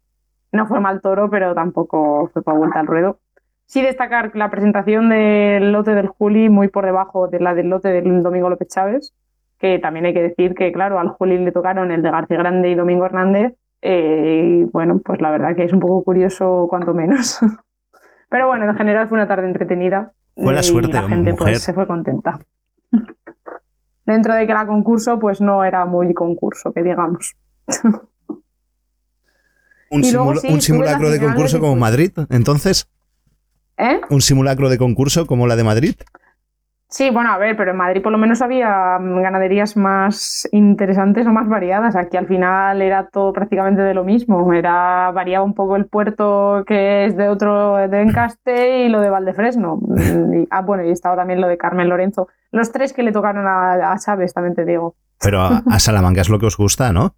No fue mal toro, pero tampoco fue para vuelta al ruedo. Sí destacar la presentación del lote del Juli muy por debajo de la del lote del Domingo López Chávez, que también hay que decir que, claro, al Juli le tocaron el de García Grande y Domingo Hernández, eh, y bueno, pues la verdad que es un poco curioso, cuanto menos. Pero bueno, en general fue una tarde entretenida. Fue la eh, suerte, y la gente mujer. pues se fue contenta. Dentro de que era concurso, pues no era muy concurso, que digamos. Un, Y luego simula- sí, un simulacro la de concurso como Disfrut. Madrid, entonces. ¿Eh? Un simulacro de concurso como la de Madrid. Sí, bueno, a ver, pero en Madrid por lo menos había mm, ganaderías más interesantes o más variadas. Aquí al final era todo prácticamente de lo mismo. Era, variaba un poco el puerto que es de otro de Encaste y lo de Valdefresno. Mm, y- ah, bueno, y estaba también lo de Carmen Lorenzo. Los tres que le tocaron a, a Chávez, también te digo. Pero a, a Salamanca es lo que os gusta, ¿no?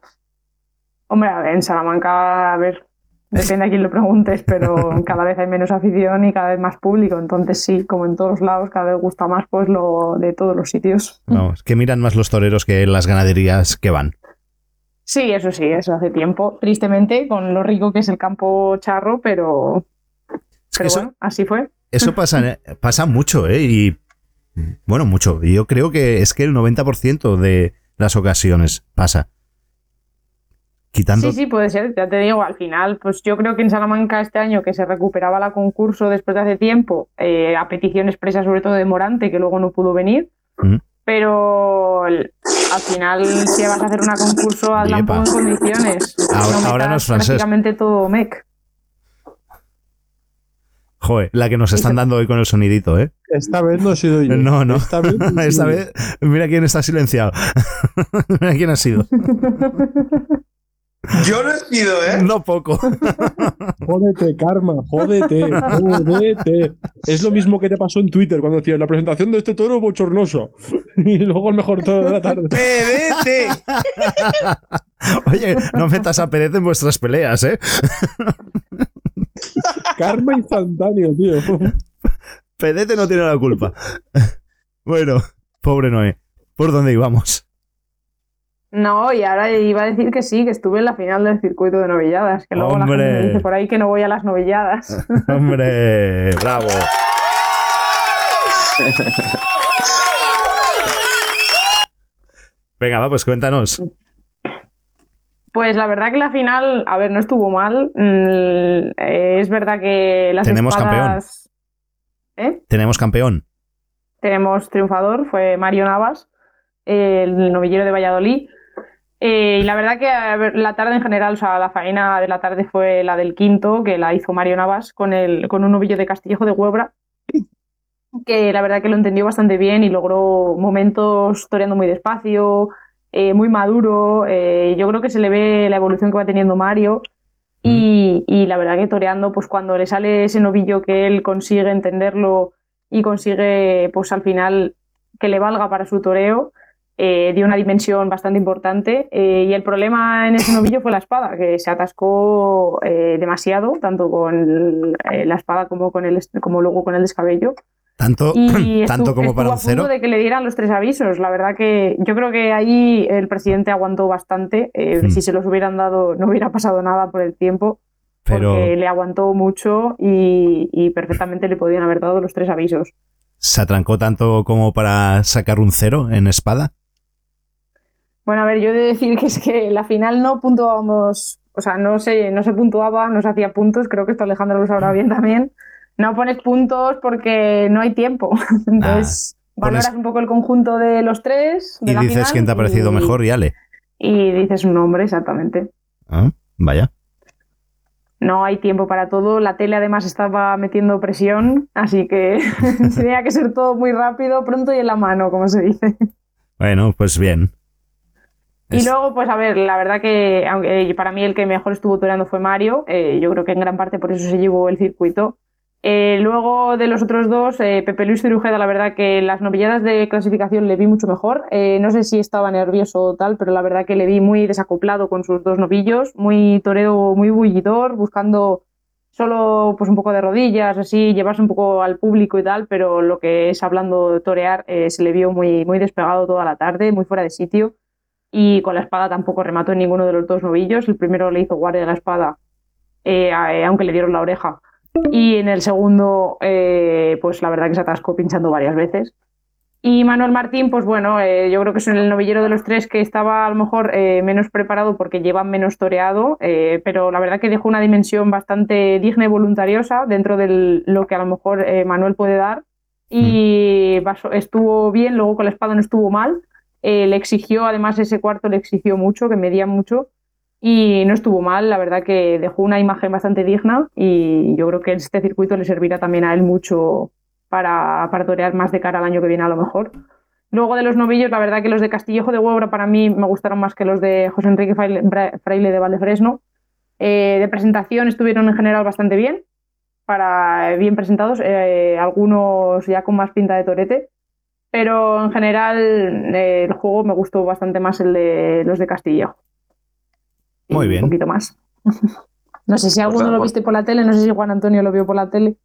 Hombre, a ver, en Salamanca, a ver, depende a quién lo preguntes, pero cada vez hay menos afición y cada vez más público. Entonces sí, como en todos lados, cada vez gusta más pues lo de todos los sitios. Vamos, que miran más los toreros que las ganaderías que van. Sí, eso sí, eso hace tiempo. Tristemente, con lo rico que es el campo charro, pero, Es que pero eso, bueno, así fue. eso pasa, pasa mucho, ¿eh? Y bueno, mucho. Y Yo creo que es que el 90% de las ocasiones pasa. Quitando. Sí, sí, puede ser, ya te digo, al final, pues yo creo que en Salamanca este año que se recuperaba la concurso después de hace tiempo, eh, a petición expresa sobre todo de Morante, que luego no pudo venir, Mm. pero el- al final si vas a hacer una concurso, hazla un poco en condiciones. Ahora- no ahora no es francés. prácticamente todo mec. Joder, la que nos están dando hoy con el sonidito, ¿eh? Esta vez no he sido yo. No, no. Esta vez, no Esta vez, mira quién está silenciado. mira quién ha sido. Yo no he sido, ¿eh? No poco. Jódete, Karma, jódete, jódete. Es lo mismo que te pasó en Twitter cuando decías la presentación de este toro bochornoso. Y luego el mejor toro de la tarde. ¡Pedete! Oye, no metas a Pérez en vuestras peleas, ¿eh? Karma instantáneo, tío. Pedete no tiene la culpa. Bueno, pobre Noé. ¿Por dónde íbamos? No, y ahora iba a decir que sí, que estuve en la final del circuito de novilladas, que luego la gente dice por ahí que no voy a las novilladas. Hombre, bravo. Venga, va, pues cuéntanos. Pues la verdad que la final, a ver, no estuvo mal. Mm, es verdad que las Tenemos espadas... ¿Eh? Tenemos campeón. Tenemos triunfador, fue Mario Navas, el novillero de Valladolid. Eh, y la verdad que a ver, la tarde en general, o sea, la faena de la tarde fue la del quinto, que la hizo Mario Navas con, el, con un novillo de Castillejo de Huebra, que la verdad que lo entendió bastante bien y logró momentos toreando muy despacio, eh, muy maduro. eh, yo creo que se le ve la evolución que va teniendo Mario. Y, y la verdad que toreando, pues cuando le sale ese novillo que él consigue entenderlo y consigue, pues al final, que le valga para su toreo, eh, dio una dimensión bastante importante. eh, y el problema en ese novillo fue la espada, que se atascó eh, demasiado, tanto con el- la espada como, con el, como luego con el descabello. Tanto, Y tanto como para un cero. de que le dieran los tres avisos. La verdad que yo creo que ahí el presidente aguantó bastante. Hmm. Si se los hubieran dado, no hubiera pasado nada por el tiempo, Pero porque le aguantó mucho y, y perfectamente le podían haber dado los tres avisos. se atrancó tanto como para sacar un cero en espada. Bueno, a ver, yo he de decir que es que la final no puntuábamos, o sea, no se, no se puntuaba, no se hacía puntos, creo que esto Alejandro lo sabrá bien también. No pones puntos porque no hay tiempo. Entonces, pones- valoras un poco el conjunto de los tres. de Y la dices final quién te ha parecido y- mejor y ale. Y dices un nombre, exactamente. Ah, vaya. No hay tiempo para todo. La tele además estaba metiendo presión, así que tenía que ser todo muy rápido, pronto y en la mano, como se dice. Bueno, pues bien. Y Es- luego, pues a ver, la verdad que aunque eh, para mí el que mejor estuvo toreando fue Mario, eh, yo creo que en gran parte por eso se llevó el circuito. Eh, luego de los otros dos, eh, Pepe Luis Cirujeda, la verdad que las novilladas de clasificación le vi mucho mejor. Eh, no sé si estaba nervioso o tal, pero la verdad que le vi muy desacoplado con sus dos novillos, muy toreo, muy bullidor, buscando solo pues un poco de rodillas, así, llevarse un poco al público y tal, pero lo que es hablando de torear, eh, se le vio muy, muy despegado toda la tarde, muy fuera de sitio y con la espada tampoco remató en ninguno de los dos novillos. El primero le hizo guardia de la espada, eh, eh, aunque le dieron la oreja. Y en el segundo, eh, pues la verdad que se atascó pinchando varias veces. Y Manuel Martín, pues bueno, eh, yo creo que es el novillero de los tres que estaba a lo mejor menos preparado porque lleva menos toreado, pero la verdad que dejó una dimensión bastante digna y voluntariosa dentro de lo que a lo mejor Manuel puede dar. Y pasó- estuvo bien, luego con la espada no estuvo mal. Eh, le exigió, además ese cuarto le exigió mucho, que medía mucho, y no estuvo mal, la verdad que dejó una imagen bastante digna y yo creo que este circuito le servirá también a él mucho para, para torear más de cara al año que viene a lo mejor. Luego de los novillos, la verdad que los de Castillejo de Huebra para mí me gustaron más que los de José Enrique Fraile, de Valdefresno. Eh, de presentación estuvieron en general bastante bien, para bien presentados, eh, algunos ya con más pinta de torete, pero en general eh, el juego me gustó bastante más el de los de Castillejo. Muy bien. Un poquito más. no sé si alguno Pues, lo pues- viste por la tele, no sé si Juan Antonio lo vio por la tele.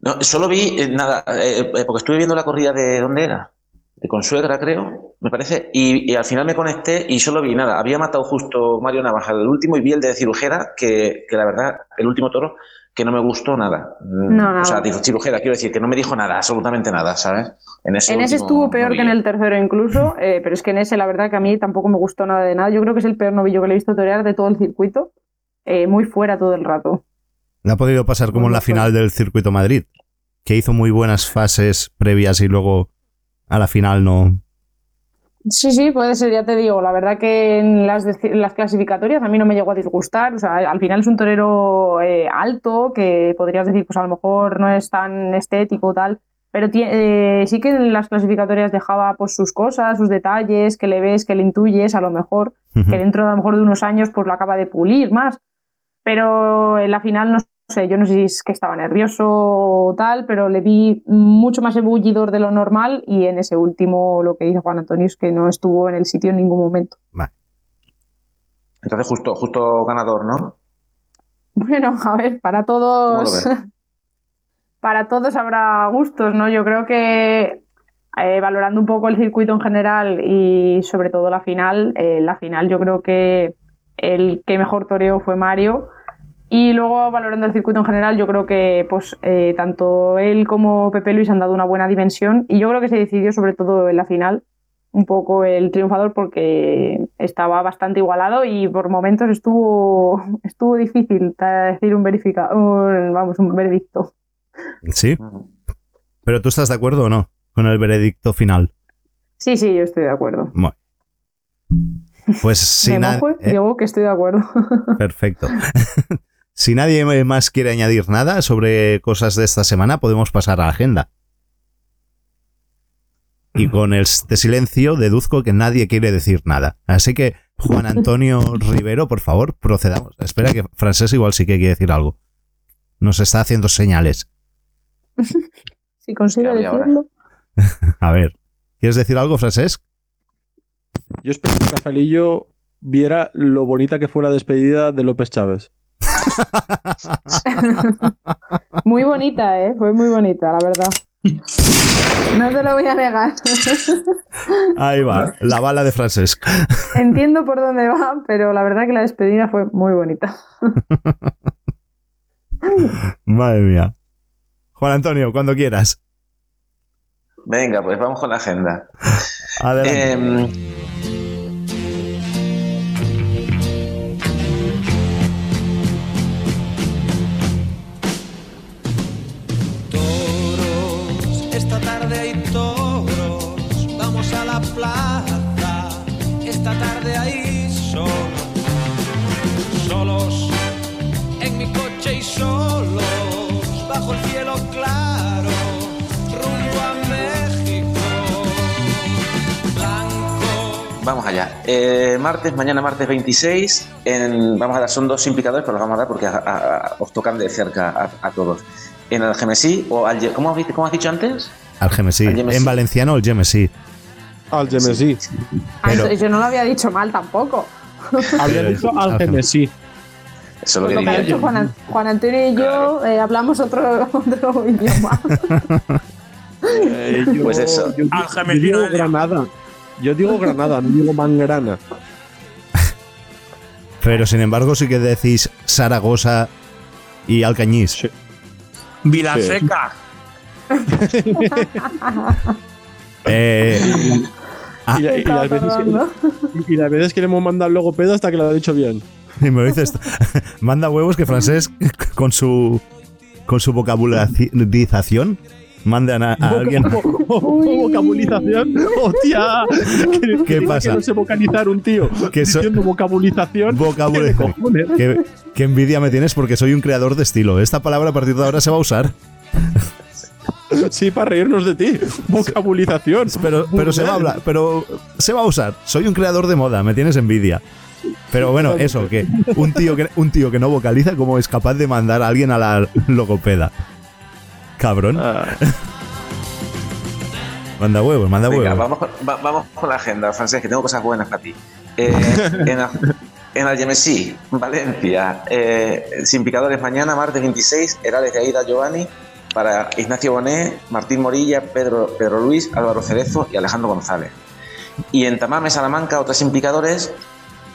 No, solo vi, eh, nada, eh, eh, porque estuve viendo la corrida de, ¿dónde era? De Consuegra, creo, me parece, y, y al final me conecté y solo vi nada. Había matado justo Mario Navaja el último y vi el de Cirujera, que, que la verdad, el último toro, que no me gustó nada. Mm, No, nada. O sea, dijo Cirujera, quiero decir, que no me dijo nada, absolutamente nada, ¿sabes? En ese, En ese último estuvo peor que en el tercero incluso, eh, pero es que en ese la verdad que a mí tampoco me gustó nada de nada. Yo creo que es el peor novillo que le he visto torear de todo el circuito. Eh, muy fuera todo el rato. Le ha podido pasar como en la final del Circuito Madrid, que hizo muy buenas fases previas y luego a la final no. Sí, sí, puede ser, ya te digo. La verdad que en las, las clasificatorias a mí no me llegó a disgustar. O sea, al final es un torero eh, alto que podrías decir, pues a lo mejor no es tan estético tal. Pero eh, sí que en las clasificatorias dejaba pues sus cosas, sus detalles, que le ves, que le intuyes a lo mejor. que dentro de, a lo mejor de unos años pues lo acaba de pulir más. Pero en la final no sé, yo no sé si es que estaba nervioso o tal, pero le vi mucho más ebullidor de lo normal y en ese último lo que dice Juan Antonio es que no estuvo en el sitio en ningún momento. Entonces, justo, justo ganador, ¿no? Bueno, a ver, para ¿Cómo lo todos, para todos habrá gustos, ¿no? Yo creo que eh, valorando un poco el circuito en general y sobre todo la final, eh, la final yo creo que el que mejor toreó fue Mario. Y luego valorando el circuito en general, yo creo que pues eh, tanto él como Pepe Luis han dado una buena dimensión y yo creo que se decidió sobre todo en la final un poco el triunfador porque estaba bastante igualado y por momentos estuvo estuvo difícil decir un verifica un, vamos un veredicto. Sí, pero tú estás de acuerdo o no con el veredicto final. Sí, sí, yo estoy de acuerdo. Bueno. Pues si Me na- mojo, eh, digo que estoy de acuerdo. Perfecto. Si nadie más quiere añadir nada sobre cosas de esta semana, podemos pasar a la agenda. Y con este silencio deduzco que nadie quiere decir nada. Así que, Juan Antonio Rivero, por favor, procedamos. Espera que Francés igual sí que quiere decir algo. Nos está haciendo señales. si consigo decirlo. A ver, ¿quieres decir algo, Francés? Yo espero que Rafaelillo viera lo bonita que fue la despedida de López Chávez. Muy bonita, ¿eh? Fue muy bonita, la verdad. No te lo voy a negar. Ahí va, la bala de Francesc. Entiendo por dónde va, pero la verdad que la despedida fue muy bonita. Madre mía. Juan Antonio, cuando quieras. Venga, pues vamos con la agenda. Adelante. Em, vamos allá. Eh, martes, mañana martes 26, en- vamos a dar, son dos implicadores, pero los vamos a dar porque a- a- a- os tocan de cerca a, a todos. En el Gemesí o al... ¿Cómo has, cómo has dicho antes? Al Gemesí. al. En valenciano, el Gemesí. Al Gemesí. Ah, Pero- yo no lo había dicho mal tampoco. Había dicho al al Gemesí. Eso es lo que diría dicho yo. Juan, An- Juan Antonio y yo eh, hablamos otro, otro idioma. Eh, yo, Pues eso. Yo, Al yo Gemesí. Granada. Yo digo Granada, no digo Mangrana. Pero sin embargo, sí que decís Zaragoza y Alcañiz. Sí. Vilaseca. Eh, Ah. y, la- y Estaba las veces y las veces que le hemos mandado el logopedo hasta que lo ha dicho bien. y me lo dices, manda huevos que francés con su con su vocabularización mandan a, a alguien. vocalización. ¡Hostia! ¿Qué, ¿Qué pasa? Que no sé vocalizar un tío. Que so- diciendo vocalización. Vocabula- ¿Qué? Qué, qué envidia me tienes porque soy un creador de estilo. Esta palabra a partir de ahora se va a usar, Sí, para reírnos de ti. Vocalización. pero, pero se va a hablar, pero se va a usar. Soy un creador de moda, me tienes envidia. Pero bueno, eso, que un tío que un tío que no vocaliza, ¿cómo es capaz de mandar a alguien a la logopeda? Cabrón. Ah, Manda huevos, manda Venga, huevos. vamos con, va- vamos con la agenda, Francés, que tengo cosas buenas para ti. Eh, en, la- en Algemesí, Valencia, eh, sin picadores mañana, martes 26, Herales de Aida Giovanni, para Ignacio Bonet, Martín Morilla, Pedro, Pedro Luis, Álvaro Cerezo y Alejandro González. Y en Tamame, Salamanca, otros implicadores,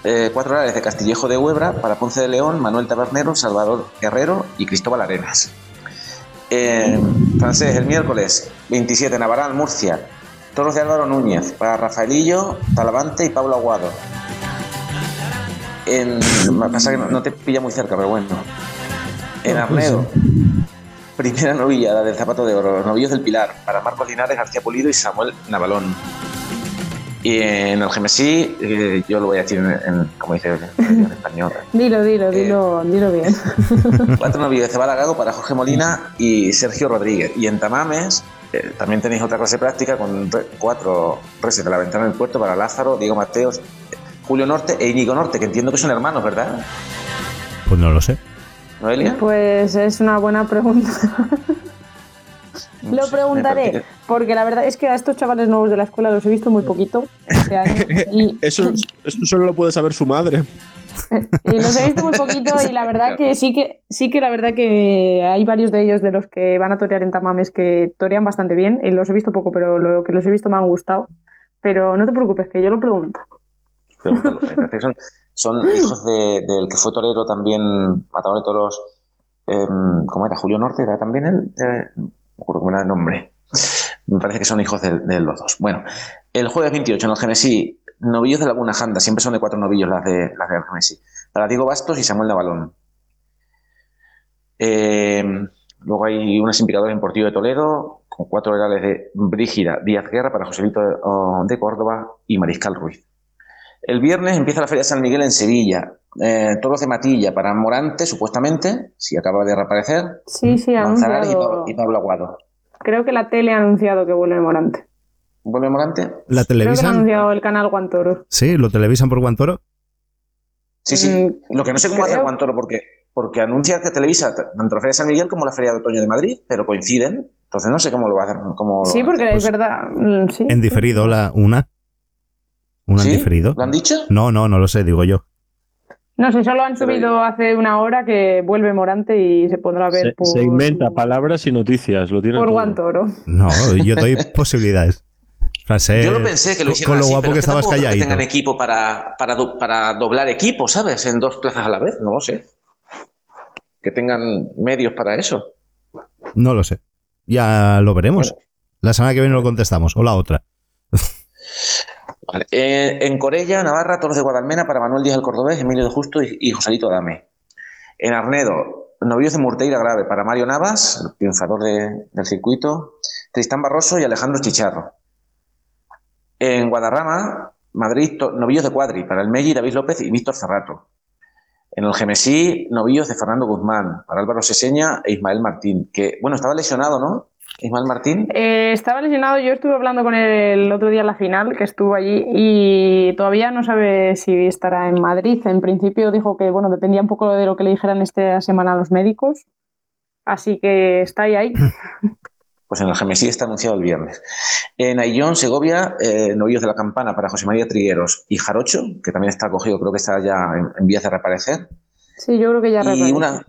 eh, cuatro horarios de Castillejo de Huebra, para Ponce de León, Manuel Tabernero, Salvador Guerrero y Cristóbal Arenas. Eh, francés, el miércoles 27, Navarral, Murcia. Toros de Álvaro Núñez, para Rafaelillo, Talavante y Pablo Aguado. En, pasa que no, no te pilla muy cerca, pero bueno. En Arnedo, primera novilla, la del Zapato de Oro, los novillos del Pilar, para Marcos Linares, García Pulido y Samuel Navalón. Y en el Gemesí, eh, yo lo voy a decir en, en- como dice en español, Dilo, dilo, Eh. dilo, dilo bien. Cuatro novillos de Cebala Gago para Jorge Molina y Sergio Rodríguez. Y en Tamames eh, también tenéis otra clase práctica con re- cuatro reses de la ventana del puerto para Lázaro, Diego Mateos, Julio Norte e Íñigo Norte, que entiendo que son hermanos, ¿verdad? Pues no lo sé. ¿Noelia? Pues es una buena pregunta. No Lo sé, preguntaré, parece porque la verdad es que a estos chavales nuevos de la escuela los he visto muy poquito este año. Y, eso, eso solo lo puede saber su madre. y los he visto muy poquito y la verdad que sí que sí que la verdad que hay varios de ellos de los que van a torear en Tamames que torean bastante bien. Y los he visto poco, pero lo que los he visto me han gustado. Pero no te preocupes, que yo lo pregunto. pregúntalo, son, son hijos de- del que fue torero también, matador de toros, em, ¿cómo era? Julio Norte, ¿era también él? Eh, me cómo era el nombre. Me parece que son hijos de, los dos. Bueno, el jueves 28 en el Genesí, novillos de Laguna Janda, siempre son de cuatro novillos las de las del Genesí. Para Diego Bastos y Samuel Navalón. Eh, luego hay una simplicadora en Portillo de Toledo, con cuatro herales de Brígida Díaz Guerra para Joselito de, oh, de Córdoba y Mariscal Ruiz. El viernes empieza la Feria de San Miguel en Sevilla. Eh, toros de Matilla para Morante, supuestamente, si acaba de reaparecer. Sí, sí, Manzanares y, anunciado. Pablo, y Pablo Aguado. Creo que la tele ha anunciado que vuelve Morante. ¿Vuelve Morante? ¿La Creo que ha televisan? anunciado el canal Guantoro. Sí, lo televisan por Guantoro. Sí, sí. Mm, Lo que no sé cómo hace Guantoro, porque, porque anuncia que televisa tanto la Feria de San Miguel como la Feria de Otoño de Madrid, pero coinciden. Entonces no sé cómo lo va a hacer. Cómo Sí, hace. porque Pues, es verdad. mm, Sí. En diferido, la una. Un ¿Sí? diferido. ¿Lo han dicho? No, no, no lo sé, digo yo. No sé, solo han subido hace una hora que vuelve Morante y se podrá ver Se, por, se inventa palabras y noticias. Lo tiene por todo. Guantoro. No, yo doy posibilidades. Francés, Yo lo pensé que lo hicieran Con lo así, guapo pero que es estabas creo que tengan equipo para, para, do- para doblar equipo, ¿sabes? En dos plazas a la vez, no lo sé. Que tengan medios para eso. No lo sé. Ya lo veremos. La semana que viene lo contestamos. O la otra. Eh, en Corella, Navarra, Toros de Guadalmena para Manuel Díaz el Cordobés, Emilio de Justo y, y Joselito Adame. En Arnedo, Novillos de Murteira Grave para Mario Navas, el triunfador de- del circuito, Tristán Barroso y Alejandro Chicharro. En Guadarrama, Madrid, Novillos de Cuadri para el Melli, David López y Víctor Cerrato. En el Gemesí, Novillos de Fernando Guzmán para Álvaro Seseña e Ismael Martín, que, bueno, estaba lesionado, ¿no? Ismael Martín. Eh, estaba lesionado, yo estuve hablando con él el otro día en la final, que estuvo allí, y todavía no sabe si estará en Madrid. En principio dijo que, bueno, dependía un poco de lo que le dijeran esta semana los médicos. Así que está ahí, ahí. Pues en el Gemesí está anunciado el viernes. En Aillón, Segovia, eh, Novillos de la Campana para José María Trigueros y Jarocho, que también está acogido, creo que está ya en, en vías de reaparecer. Sí, yo creo que ya Y reaparece. una,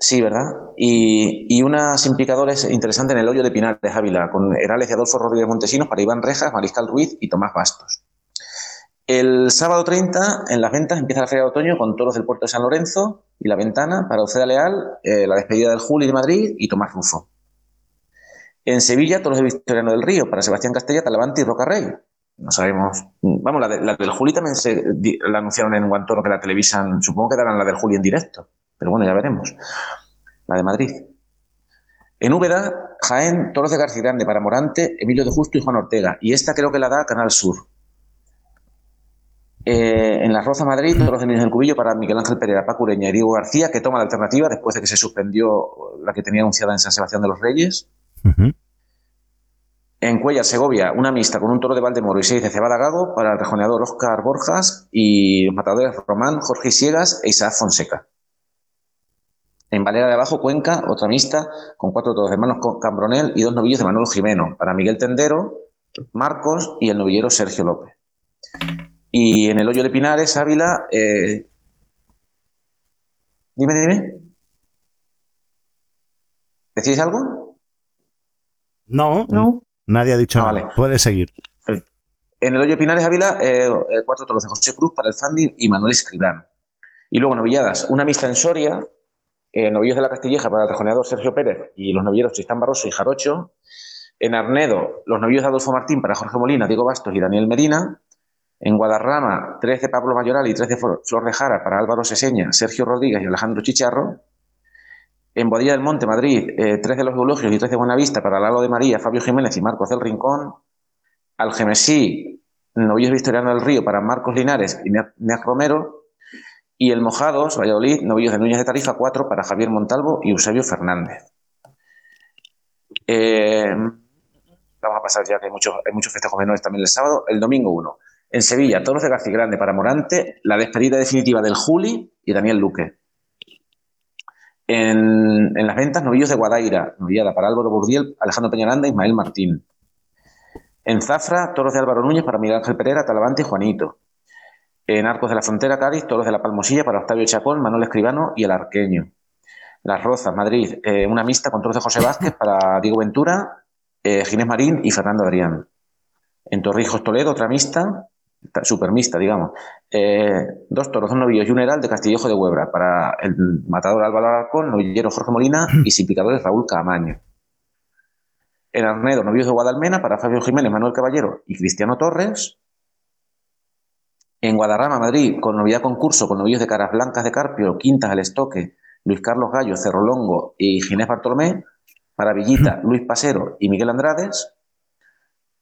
sí, ¿verdad? Y, y unas implicadores interesantes en el hoyo de Pinares, Ávila, con Herales y Adolfo Rodríguez Montesinos para Iván Rejas, Mariscal Ruiz y Tomás Bastos. El sábado 30, en las ventas, empieza la Feria de Otoño con toros del puerto de San Lorenzo y la ventana para Oceda Leal, eh, la despedida del Juli de Madrid y Tomás Rufo. En Sevilla, toros de Victoriano del Río para Sebastián Castella, Talavante y Roca Rey. No sabemos. Vamos, la, de- la del Juli también se, la anunciaron en Guantoro que la televisan. Supongo que darán la del Juli en directo. Pero bueno, ya veremos. La de Madrid. En Úbeda, Jaén, Toros de García Grande para Morante, Emilio de Justo y Juan Ortega. Y esta creo que la da Canal Sur. Eh, en la Roza Madrid, Toros de Niños del Cubillo para Miguel Ángel Pereira, Paco Ureña y Diego García, que toma la alternativa después de que se suspendió la que tenía anunciada en San Sebastián de los Reyes. En Cuellar, Segovia, una mixta con un toro de Valdemoro y seis de Cebada Gago para el rejoneador Óscar Borjas y los matadores Román, Jorge Siegas e Isaac Fonseca. En Valera de Abajo, Cuenca, otra mixta con cuatro toros de hermanos Con- Cambronel y dos novillos de Manuel Jimeno para Miguel Tendero, Marcos y el novillero Sergio López. Y en el hoyo de Pinares, Ávila, eh, dime, dime. ¿Decís algo? No, No. nadie ha dicho Ah, nada. vale. Puedes seguir. En el hoyo de Pinares Ávila, eh, eh, cuatro toros de José Cruz para el Fandi y Manuel Escribán. Y luego novilladas, una mixta en Soria, eh, novillos de la Castilleja para el rejoneador Sergio Pérez y los novilleros Tristán Barroso y Jarocho. En Arnedo, los novillos de Adolfo Martín para Jorge Molina, Diego Bastos y Daniel Medina. En Guadarrama, tres de Pablo Mayoral y tres de Flor Flor de Jara para Álvaro Seseña, Sergio Rodríguez y Alejandro Chicharro. En Bodilla del Monte, Madrid, eh, tres de los Eulogios y tres de Buenavista para Lalo de María, Fabio Jiménez y Marcos del Rincón. Algemesí, Novillos Victoriano del Río para Marcos Linares y Neas Romero. Y el Mojados, Valladolid, Novillos de Núñez de Tarifa 4 para Javier Montalvo y Eusebio Fernández. Eh, vamos a pasar ya que hay muchos, hay muchos festejos menores también el sábado. El domingo 1. En Sevilla, Toros de García Grande para Morante, la despedida definitiva del Juli y Daniel Luque. En, en las ventas, novillos de Guadaira, novillada para Álvaro Burdiel, Alejandro Peñaranda y Ismael Martín. En Zafra, toros de Álvaro Núñez para Miguel Ángel Pereira, Talavante y Juanito. En Arcos de la Frontera, Cádiz, toros de la Palmosilla para Octavio Chacón, Manuel Escribano y el Arqueño. Las Rozas, Madrid, eh, una mixta con toros de José Vázquez para Diego Ventura, eh, Ginés Marín y Fernando Adrián. En Torrijos, Toledo, otra mixta, ta- super mixta, digamos. Eh, dos toros, un novillo y un de Castillejo de Huebra para el matador Álvaro Alarcón, novillero Jorge Molina y sin picadores Raúl Camaño. En Arnedo, novillos de Guadalmena para Fabio Jiménez, Manuel Caballero y Cristiano Torres. En Guadarrama, Madrid, con novedad concurso con novillos de Caras Blancas de Carpio, Quintas al Estoque, Luis Carlos Gallo, Cerro Longo y Ginés Bartolomé. Para Villita, Luis Pasero y Miguel Andrades.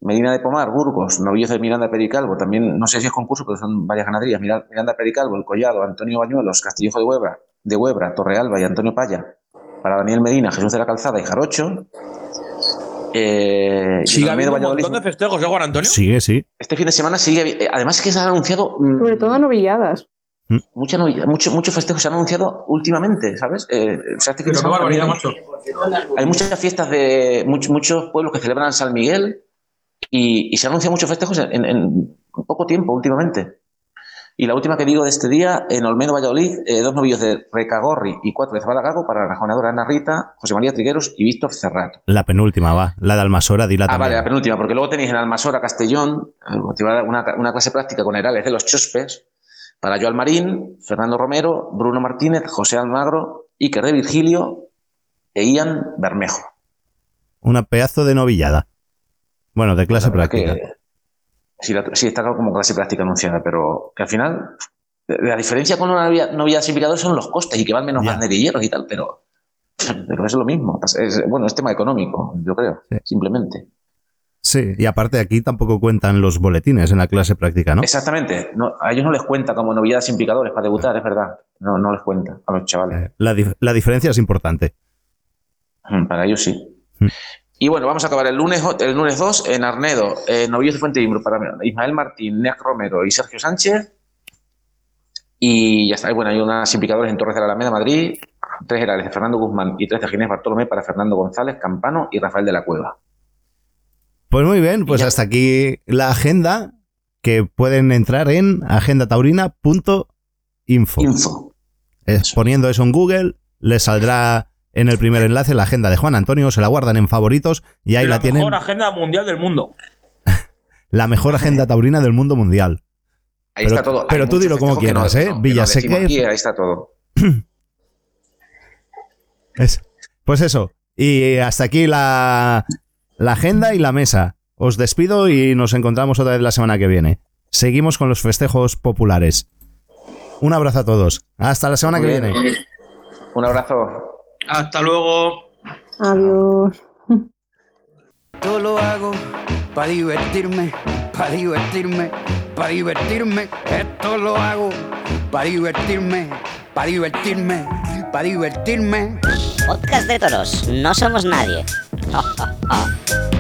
Medina de Pomar, Burgos, novillos de Miranda Pericalvo, también no sé si es concurso, pero son varias ganaderías. Mira- Miranda Pericalvo, El Collado, Antonio Bañuelos, Castillejo de Huebra, de Huebra, Torrealba y Antonio Paya. Para Daniel Medina, Jesús de la Calzada y Jarocho. Eh, Sigue habiendo un montón de festejos, ¿eh, Juan Antonio? Sigue, sí. Este fin de semana sigue. eh, Además, es que se han anunciado. mm, Sobre todo novilladas. Mucha novilla- mucho- muchos festejos se han anunciado últimamente, ¿sabes? Eh, o sea, este fin de semana hay muchas fiestas de much- muchos pueblos que celebran San Miguel y, y se anuncian muchos festejos en, en- poco tiempo últimamente. Y la última que digo de este día, en Olmedo, Valladolid, eh, dos novillos de Recagorri y cuatro de Zabala-Gago para la rajonadora Ana Rita, José María Trigueros y Víctor Cerrato. La penúltima va, la de Almasora, dila Ah, también. vale, la penúltima, porque luego tenéis en Almasora, Castellón, eh, una, una clase práctica con herales de los Chospes, para Joan Marín, Fernando Romero, Bruno Martínez, José Almagro, Iker de Virgilio e Ian Bermejo. Una pedazo de novillada. Bueno, de clase La práctica. que- sí, la- sí, está como clase práctica anunciada, pero que al final, la diferencia con una novia, novia sin picador son los costes y que van menos Ya. banderilleros y tal, pero, pero es lo mismo. Es- bueno, es tema económico, yo creo, Sí. simplemente. Sí, y aparte aquí tampoco cuentan los boletines en la clase práctica, ¿no? Exactamente. No, a ellos no les cuenta como novedad sin picadores para debutar, es verdad. No, no les cuenta a los chavales. Eh, La, dif- la diferencia es importante. Mm, Para ellos sí. Mm. Y bueno, vamos a acabar el lunes, el lunes 2 en Arnedo, en Novillos de Fuente Imbro para Ismael Martín, Neac Romero y Sergio Sánchez. Y ya está. Bueno, hay unas sin picadores en Torres de la Alameda, Madrid, tres herales de Fernando Guzmán y tres de Ginés Bartolomé para Fernando González, Campano y Rafael de la Cueva. Pues muy bien, pues hasta aquí la agenda que pueden entrar en agendataurina.info. Info. Es- poniendo eso en Google, les saldrá en el primer enlace la agenda de Juan Antonio, se la guardan en favoritos y ahí la, tienen mejor agenda mundial del mundo. la mejor agenda taurina del mundo mundial. Ahí Pero- está todo. pero Hay tú dilo como quieras, no- ¿eh? no- que no Villaseca decimos es- aquí, ahí está todo. Es- pues eso, y hasta aquí la, la agenda y la mesa. Os despido y nos encontramos otra vez la semana que viene. Seguimos con los festejos populares. Un abrazo a todos. Hasta la semana que viene. Un abrazo. Hasta luego. Adiós. Todo lo hago para divertirme, para divertirme, para divertirme. Esto lo hago para divertirme, para divertirme, para divertirme. Podcast de toros, no somos nadie.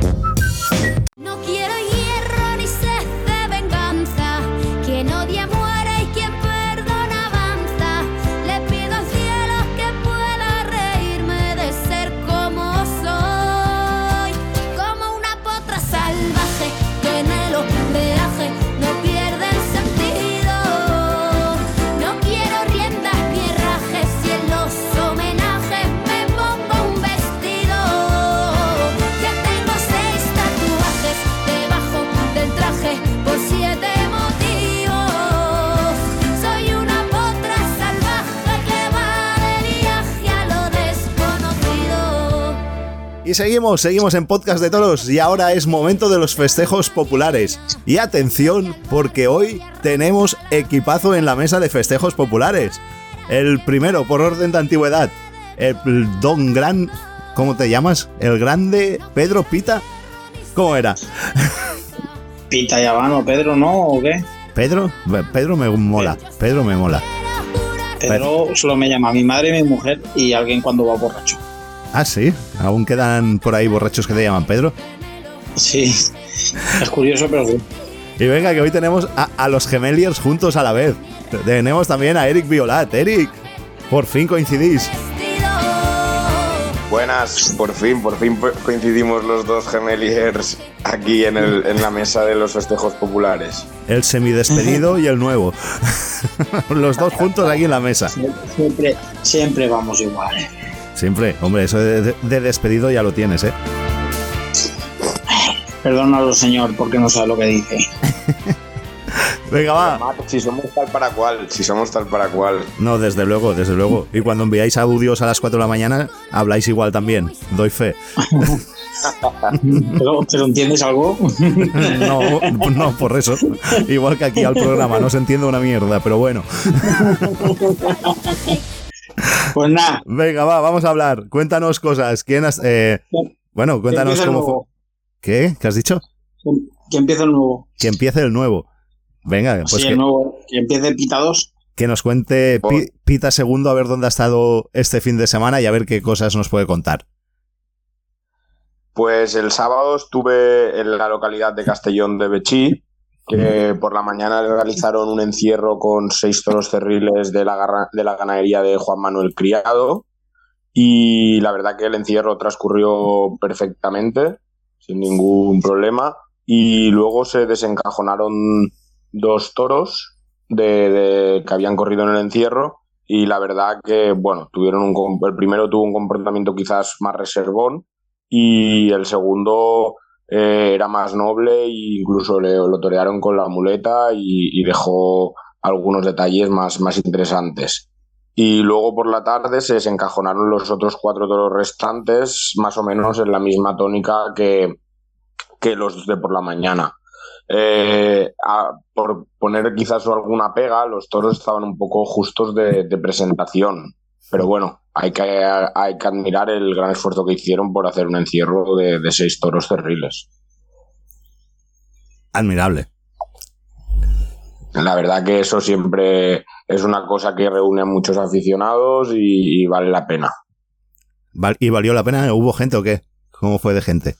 Y seguimos, seguimos en Podcast de Toros y ahora es momento de los festejos populares. Y atención, porque hoy tenemos equipazo en la mesa de festejos populares. El primero, por orden de antigüedad, el don gran... ¿Cómo te llamas? El grande Pedro Pita. ¿Cómo era? Pita y Habano, Pedro, ¿no? ¿O qué? Pedro, Pedro me mola, Pedro me mola. Pedro solo me llama mi madre y mi mujer y alguien cuando va borracho. Ah, sí, aún quedan por ahí borrachos que te llaman Pedro. Sí, es curioso, pero sí. Y venga, que hoy tenemos a, a los Gemeliers juntos a la vez. Tenemos también a Eric Violat. Eric, por fin coincidís. Buenas, por fin, por fin coincidimos los dos gemeliers aquí en, el- en la mesa de los festejos populares. El semidespedido y el nuevo. los dos juntos aquí en la mesa. Siempre, siempre vamos igual. Siempre, hombre, eso de, de- de despedido ya lo tienes, ¿eh? Perdónalo, señor, porque no sabe lo que dice. Venga, va. Si somos tal para cual, si somos tal para cual. No, desde luego, desde luego. Y cuando enviáis audios a las 4 de la mañana, habláis igual también. Doy fe. ¿Pero, pero entiendes algo? No, no, por eso. Igual que aquí al programa, no se entiende una mierda, pero bueno. Pues nada. Venga, va, vamos a hablar. Cuéntanos cosas. ¿Quién has, eh, bueno, cuéntanos cómo fue. ¿Qué? ¿Qué has dicho? Que empiece el nuevo. Que empiece el nuevo. Venga, pues sí, que, el nuevo. Que empiece Pita 2. que nos cuente Pi- Pita Segundo a ver dónde ha estado este fin de semana y a ver qué cosas nos puede contar. Pues el sábado estuve en la localidad de Castellón de Bechí, que por la mañana realizaron un encierro con seis toros cerriles de la, garra- de la ganadería de Juan Manuel Criado. Y la verdad que el encierro transcurrió perfectamente, sin ningún problema. Y luego se desencajonaron dos toros de, de- que habían corrido en el encierro y la verdad que, bueno, tuvieron un, el primero tuvo un comportamiento quizás más reservón y el segundo eh, era más noble e incluso le, lo torearon con la muleta y, dejó algunos detalles más, más interesantes. Y luego por la tarde se desencajonaron los otros cuatro toros restantes, más o menos en la misma tónica que, que los de por la mañana. Eh, por poner quizás alguna pega, los toros estaban un poco justos de presentación. Pero bueno, hay que, hay que admirar el gran esfuerzo que hicieron por hacer un encierro de, de seis toros cerriles. Admirable. La verdad que eso siempre es una cosa que reúne a muchos aficionados y, y vale la pena. ¿Y valió la pena? ¿Hubo gente o qué? ¿Cómo fue de gente?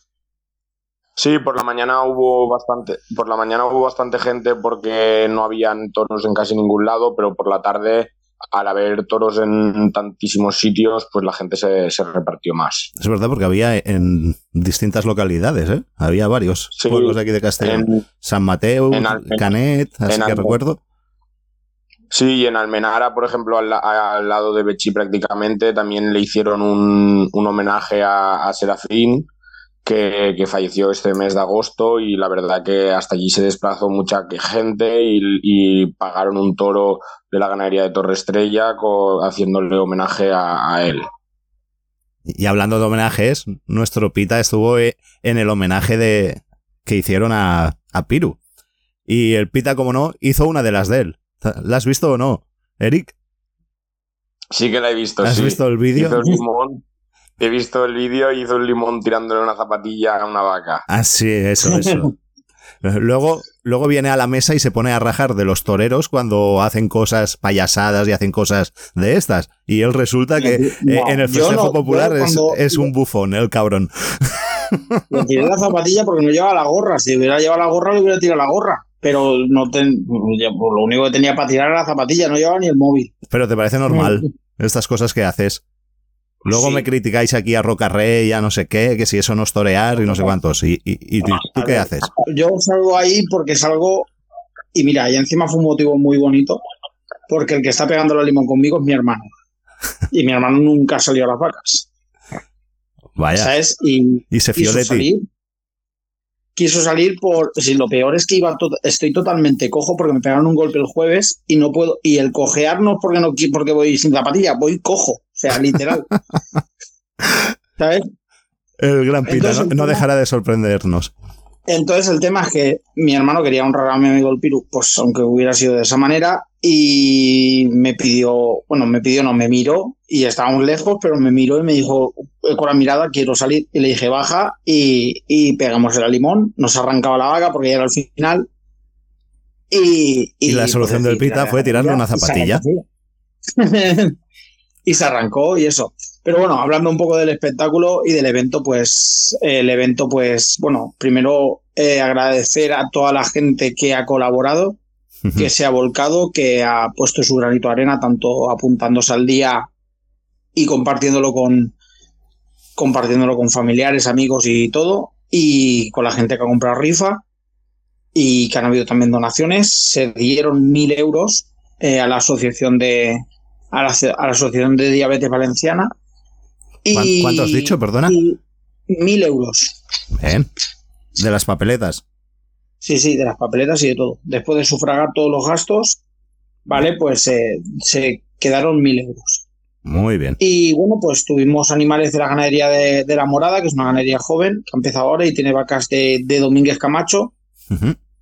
Sí, por la mañana hubo bastante, por la mañana hubo bastante gente porque no habían toros en casi ningún lado, pero por la tarde, al haber toros en tantísimos sitios, pues la gente se, se repartió más. Es verdad, porque había en distintas localidades, ¿eh? Había varios Sí, pueblos de aquí de Castellón. en- San Mateo, en Canet, así en que recuerdo. Sí, y en Almenara, por ejemplo, al lado de Bechi prácticamente, también le hicieron un, un homenaje a, a Serafín, que, que falleció este mes de agosto, y la verdad que hasta allí se desplazó mucha gente y, y pagaron un toro de la ganadería de Torre Estrella haciéndole homenaje a, a él. Y hablando de homenajes, nuestro Pita estuvo eh, en el homenaje de que hicieron a, a Piru. Y el Pita, como no, hizo una de las de él. ¿La has visto o no, Eric? Sí que la he visto. ¿Has sí. visto el vídeo? Hizo un limón. He visto el vídeo y hizo un limón tirándole una zapatilla a una vaca. Ah, sí, eso, eso. Luego, luego viene a la mesa y se pone a rajar de los toreros cuando hacen cosas payasadas y hacen cosas de estas. Y él resulta que eh, No, en el festejo no, popular es, cuando- es un bufón, el cabrón. Le tiré la zapatilla porque no llevaba la gorra. Si hubiera llevado la gorra, le hubiera tirado la gorra. Pero no ten- pues, lo único que tenía para tirar era la zapatilla, no llevaba ni el móvil. Pero te parece normal estas cosas que haces. Luego Sí. me criticáis aquí a Roca Rey, a no sé qué, que si eso no es torear y no sé cuántos. ¿Y, y, y tú, tú qué haces? Yo salgo ahí porque salgo. Y mira, y encima fue un motivo muy bonito. Porque el que está pegando la limón conmigo es mi hermano. Y mi hermano nunca salió a las vacas. Vaya. ¿Sabes? Y, Y se fió de ti. salir. Quiso salir por. Si lo peor es que iba to- estoy totalmente cojo porque me pegaron un golpe el jueves y no puedo. Y el cojear no es porque no porque voy sin zapatilla, voy cojo. O sea, literal. ¿Sabes? El gran Pita Entonces, no, dejará de sorprendernos. Entonces el tema es que mi hermano quería honrar a mi amigo el Piru, pues aunque hubiera sido de esa manera, y me pidió, bueno, me pidió, no, me miró, y estábamos lejos, pero me miró y me dijo, eh, con la mirada, quiero salir, y le dije, baja, y, y pegamos el limón, nos arrancaba la vaga porque ya era el final, y... Y la solución del Pita fue tirarle una zapatilla. y se arrancó y eso. Pero bueno, hablando un poco del espectáculo y del evento, pues el evento, pues bueno, primero eh, agradecer a toda la gente que ha colaborado, que se ha volcado, que ha puesto su granito de arena, tanto apuntándose al día y compartiéndolo con compartiéndolo con familiares, amigos y todo, y con la gente que ha comprado rifa y que han habido también donaciones. Se dieron mil euros eh, a la asociación de a la, a la asociación de diabetes valenciana. ¿Cuán- Y- ¿Cuánto has dicho, perdona? y mil euros. Bien. De las papeletas. Sí, sí, de las papeletas y de todo. Después de sufragar todos los gastos, ¿vale? Pues eh, se quedaron mil euros. Muy bien. Y bueno, pues tuvimos animales de la ganadería de, de La Morada, que es una ganadería joven, que ha empezado ahora y tiene vacas de, de Domínguez Camacho.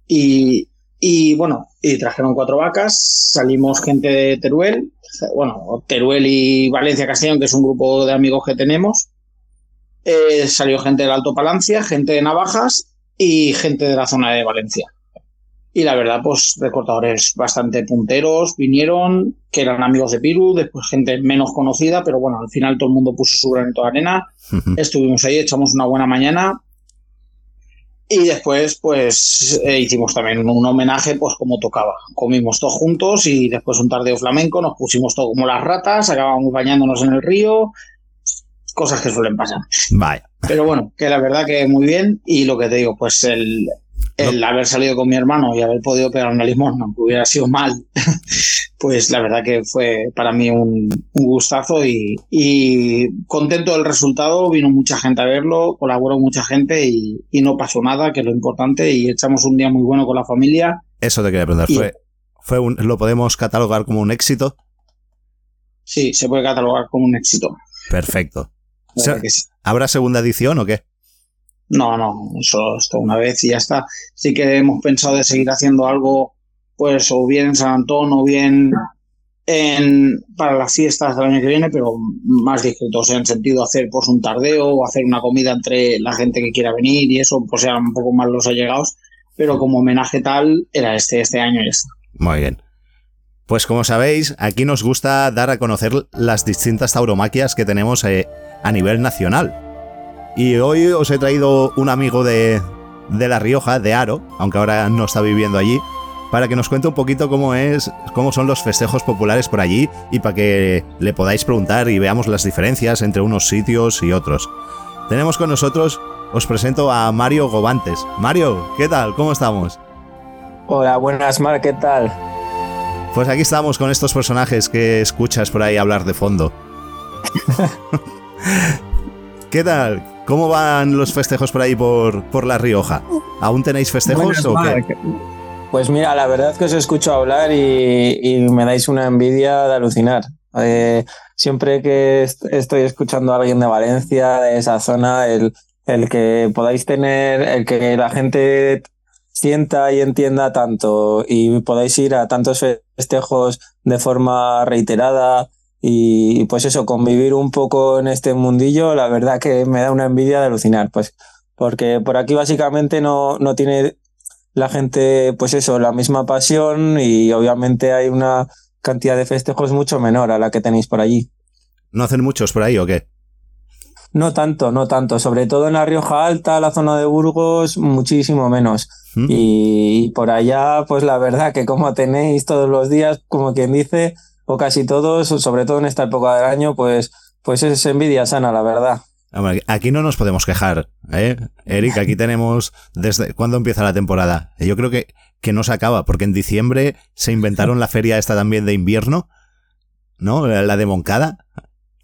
Y, y bueno, y trajeron cuatro vacas, salimos gente de Teruel, bueno, Teruel y Valencia Castellón, que es un grupo de amigos que tenemos. Eh, salió gente del Alto Palancia, gente de Navajas y gente de la zona de Valencia. Y la verdad, pues recortadores bastante punteros vinieron, que eran amigos de Piru, después gente menos conocida, pero bueno, al final todo el mundo puso su granito de arena. Estuvimos ahí, echamos una buena mañana. Y después, pues, eh, hicimos también un homenaje, pues como tocaba. Comimos todos juntos y después un tardeo flamenco, nos pusimos todos como las ratas, acabamos bañándonos en el río, cosas que suelen pasar. Vaya. Pero bueno, que la verdad que muy bien y lo que te digo, pues el, el haber salido con mi hermano y haber podido pegar una limosna, aunque hubiera sido mal, pues la verdad que fue para mí un, un gustazo y, y contento del resultado. Vino mucha gente a verlo, colaboró mucha gente y, y no pasó nada, que es lo importante, y echamos un día muy bueno con la familia. Eso te quería preguntar. Fue, fue un, ¿Lo podemos catalogar como un éxito? Sí, se puede catalogar como un éxito. Perfecto. Sí. ¿Habrá segunda edición o qué? No, no, solo esto una vez y ya está. Sí que hemos pensado de seguir haciendo algo, pues, o bien en San Antón o bien en, para las fiestas del año que viene, pero más discreto, o sea, en sentido hacer pues un tardeo o hacer una comida entre la gente que quiera venir y eso, pues sean un poco más los allegados, pero como homenaje tal, era este, este año y está. Muy bien. Pues como sabéis, aquí nos gusta dar a conocer las distintas tauromaquias que tenemos eh, a nivel nacional. Y hoy os he traído un amigo de, de La Rioja, de Aro, aunque ahora no está viviendo allí, para que nos cuente un poquito cómo es, cómo son los festejos populares por allí y para que le podáis preguntar y veamos las diferencias entre unos sitios y otros. Tenemos con nosotros, os presento a Mario Gobantes. Mario, ¿qué tal? ¿Cómo estamos? Hola, buenas, Mar, ¿qué tal? Pues aquí estamos con estos personajes que escuchas por ahí hablar de fondo. ¿Qué tal? ¿Cómo van los festejos por ahí por, por La Rioja? ¿Aún tenéis festejos o qué? Pues mira, la verdad es que os escucho hablar y, y me dais una envidia de alucinar. Eh, siempre que est- estoy escuchando a alguien de Valencia, de esa zona, el, el que podáis tener, el que la gente sienta y entienda tanto y podáis ir a tantos festejos de forma reiterada y pues eso, convivir un poco en este mundillo, la verdad que me da una envidia de alucinar, pues porque por aquí básicamente no, no tiene la gente, pues eso, la misma pasión y obviamente hay una cantidad de festejos mucho menor a la que tenéis por allí. ¿No hacen muchos por ahí o qué? No tanto, no tanto, sobre todo en la Rioja Alta, la zona de Burgos, muchísimo menos. ¿Mm? Y, y por allá, pues la verdad que como tenéis todos los días, como quien dice, o casi todos, sobre todo en esta época del año, pues, pues es envidia sana, la verdad. Aquí no nos podemos quejar, ¿eh? Eric, aquí tenemos desde cuándo empieza la temporada. Yo creo que, que no se acaba, porque en diciembre se inventaron la feria esta también de invierno, ¿no? La de Moncada,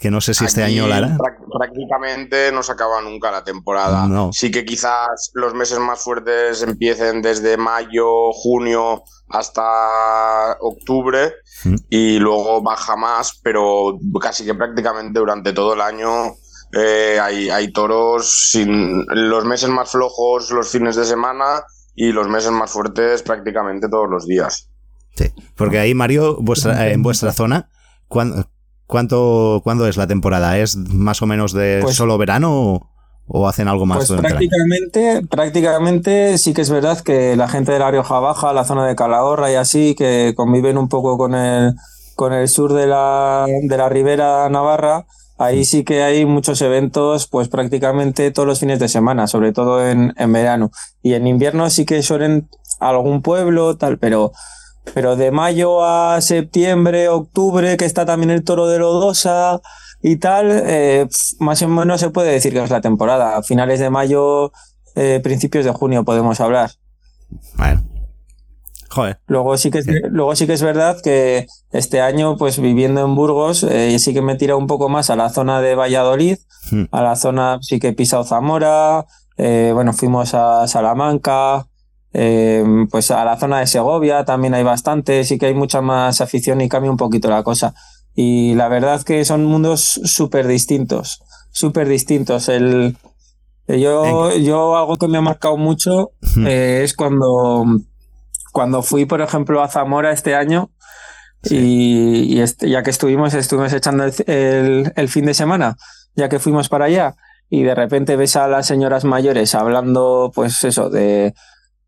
que no sé si este año la hará. Prácticamente no se acaba nunca la temporada. No. Sí que quizás los meses más fuertes empiecen desde mayo, junio hasta octubre Mm. y luego baja más, pero casi que prácticamente durante todo el año eh, hay, hay toros sin los meses más flojos los fines de semana y los meses más fuertes prácticamente todos los días. Sí, porque ahí, Mario, vuestra, en vuestra zona, ¿cuán- ¿cuánto, ¿cuándo es la temporada? ¿Es más o menos de Pues- solo verano o, o hacen algo más Pues durante el año? prácticamente, prácticamente sí que es verdad que la gente de la Rioja Baja, la zona de Calahorra y así, que conviven un poco con el, con el sur de la, de la Ribera Navarra, ahí sí que hay muchos eventos, pues prácticamente todos los fines de semana, sobre todo en, en verano. Y en invierno sí que suelen algún pueblo, tal, pero, pero de mayo a septiembre, octubre, que está también el toro de Lodosa y tal, eh, más o menos se puede decir que es la temporada. A finales de mayo, eh, principios de junio podemos hablar. Bueno. Joder. Luego sí que es, luego sí que es verdad que este año, pues viviendo en Burgos, eh, sí que me tira un poco más a la zona de Valladolid, Hmm. a la zona sí que he pisado Zamora, eh, bueno, fuimos a Salamanca, eh, pues a la zona de Segovia también hay bastante, sí que hay mucha más afición y cambia un poquito la cosa. Y la verdad que son mundos súper distintos, súper distintos. El, yo, yo algo que me ha marcado mucho eh, es cuando, cuando fui, por ejemplo, a Zamora este año y, y este- ya que estuvimos, estuvimos echando el, el- el fin de semana, ya que fuimos para allá y de repente ves a las señoras mayores hablando, pues eso, de,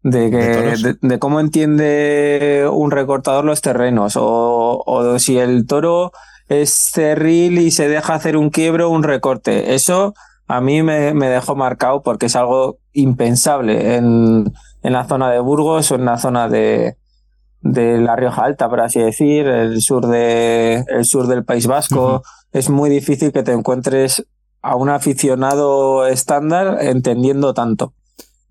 de, que, De cómo entiende un recortador los terrenos o, o si el toro es cerril y se deja hacer un quiebro o un recorte. Eso a mí me, me dejó marcado porque es algo impensable en, en la zona de Burgos o en la zona de, de la Rioja Alta, por así decir, el sur, de, el sur del País Vasco. Es muy difícil que te encuentres a un aficionado estándar entendiendo tanto.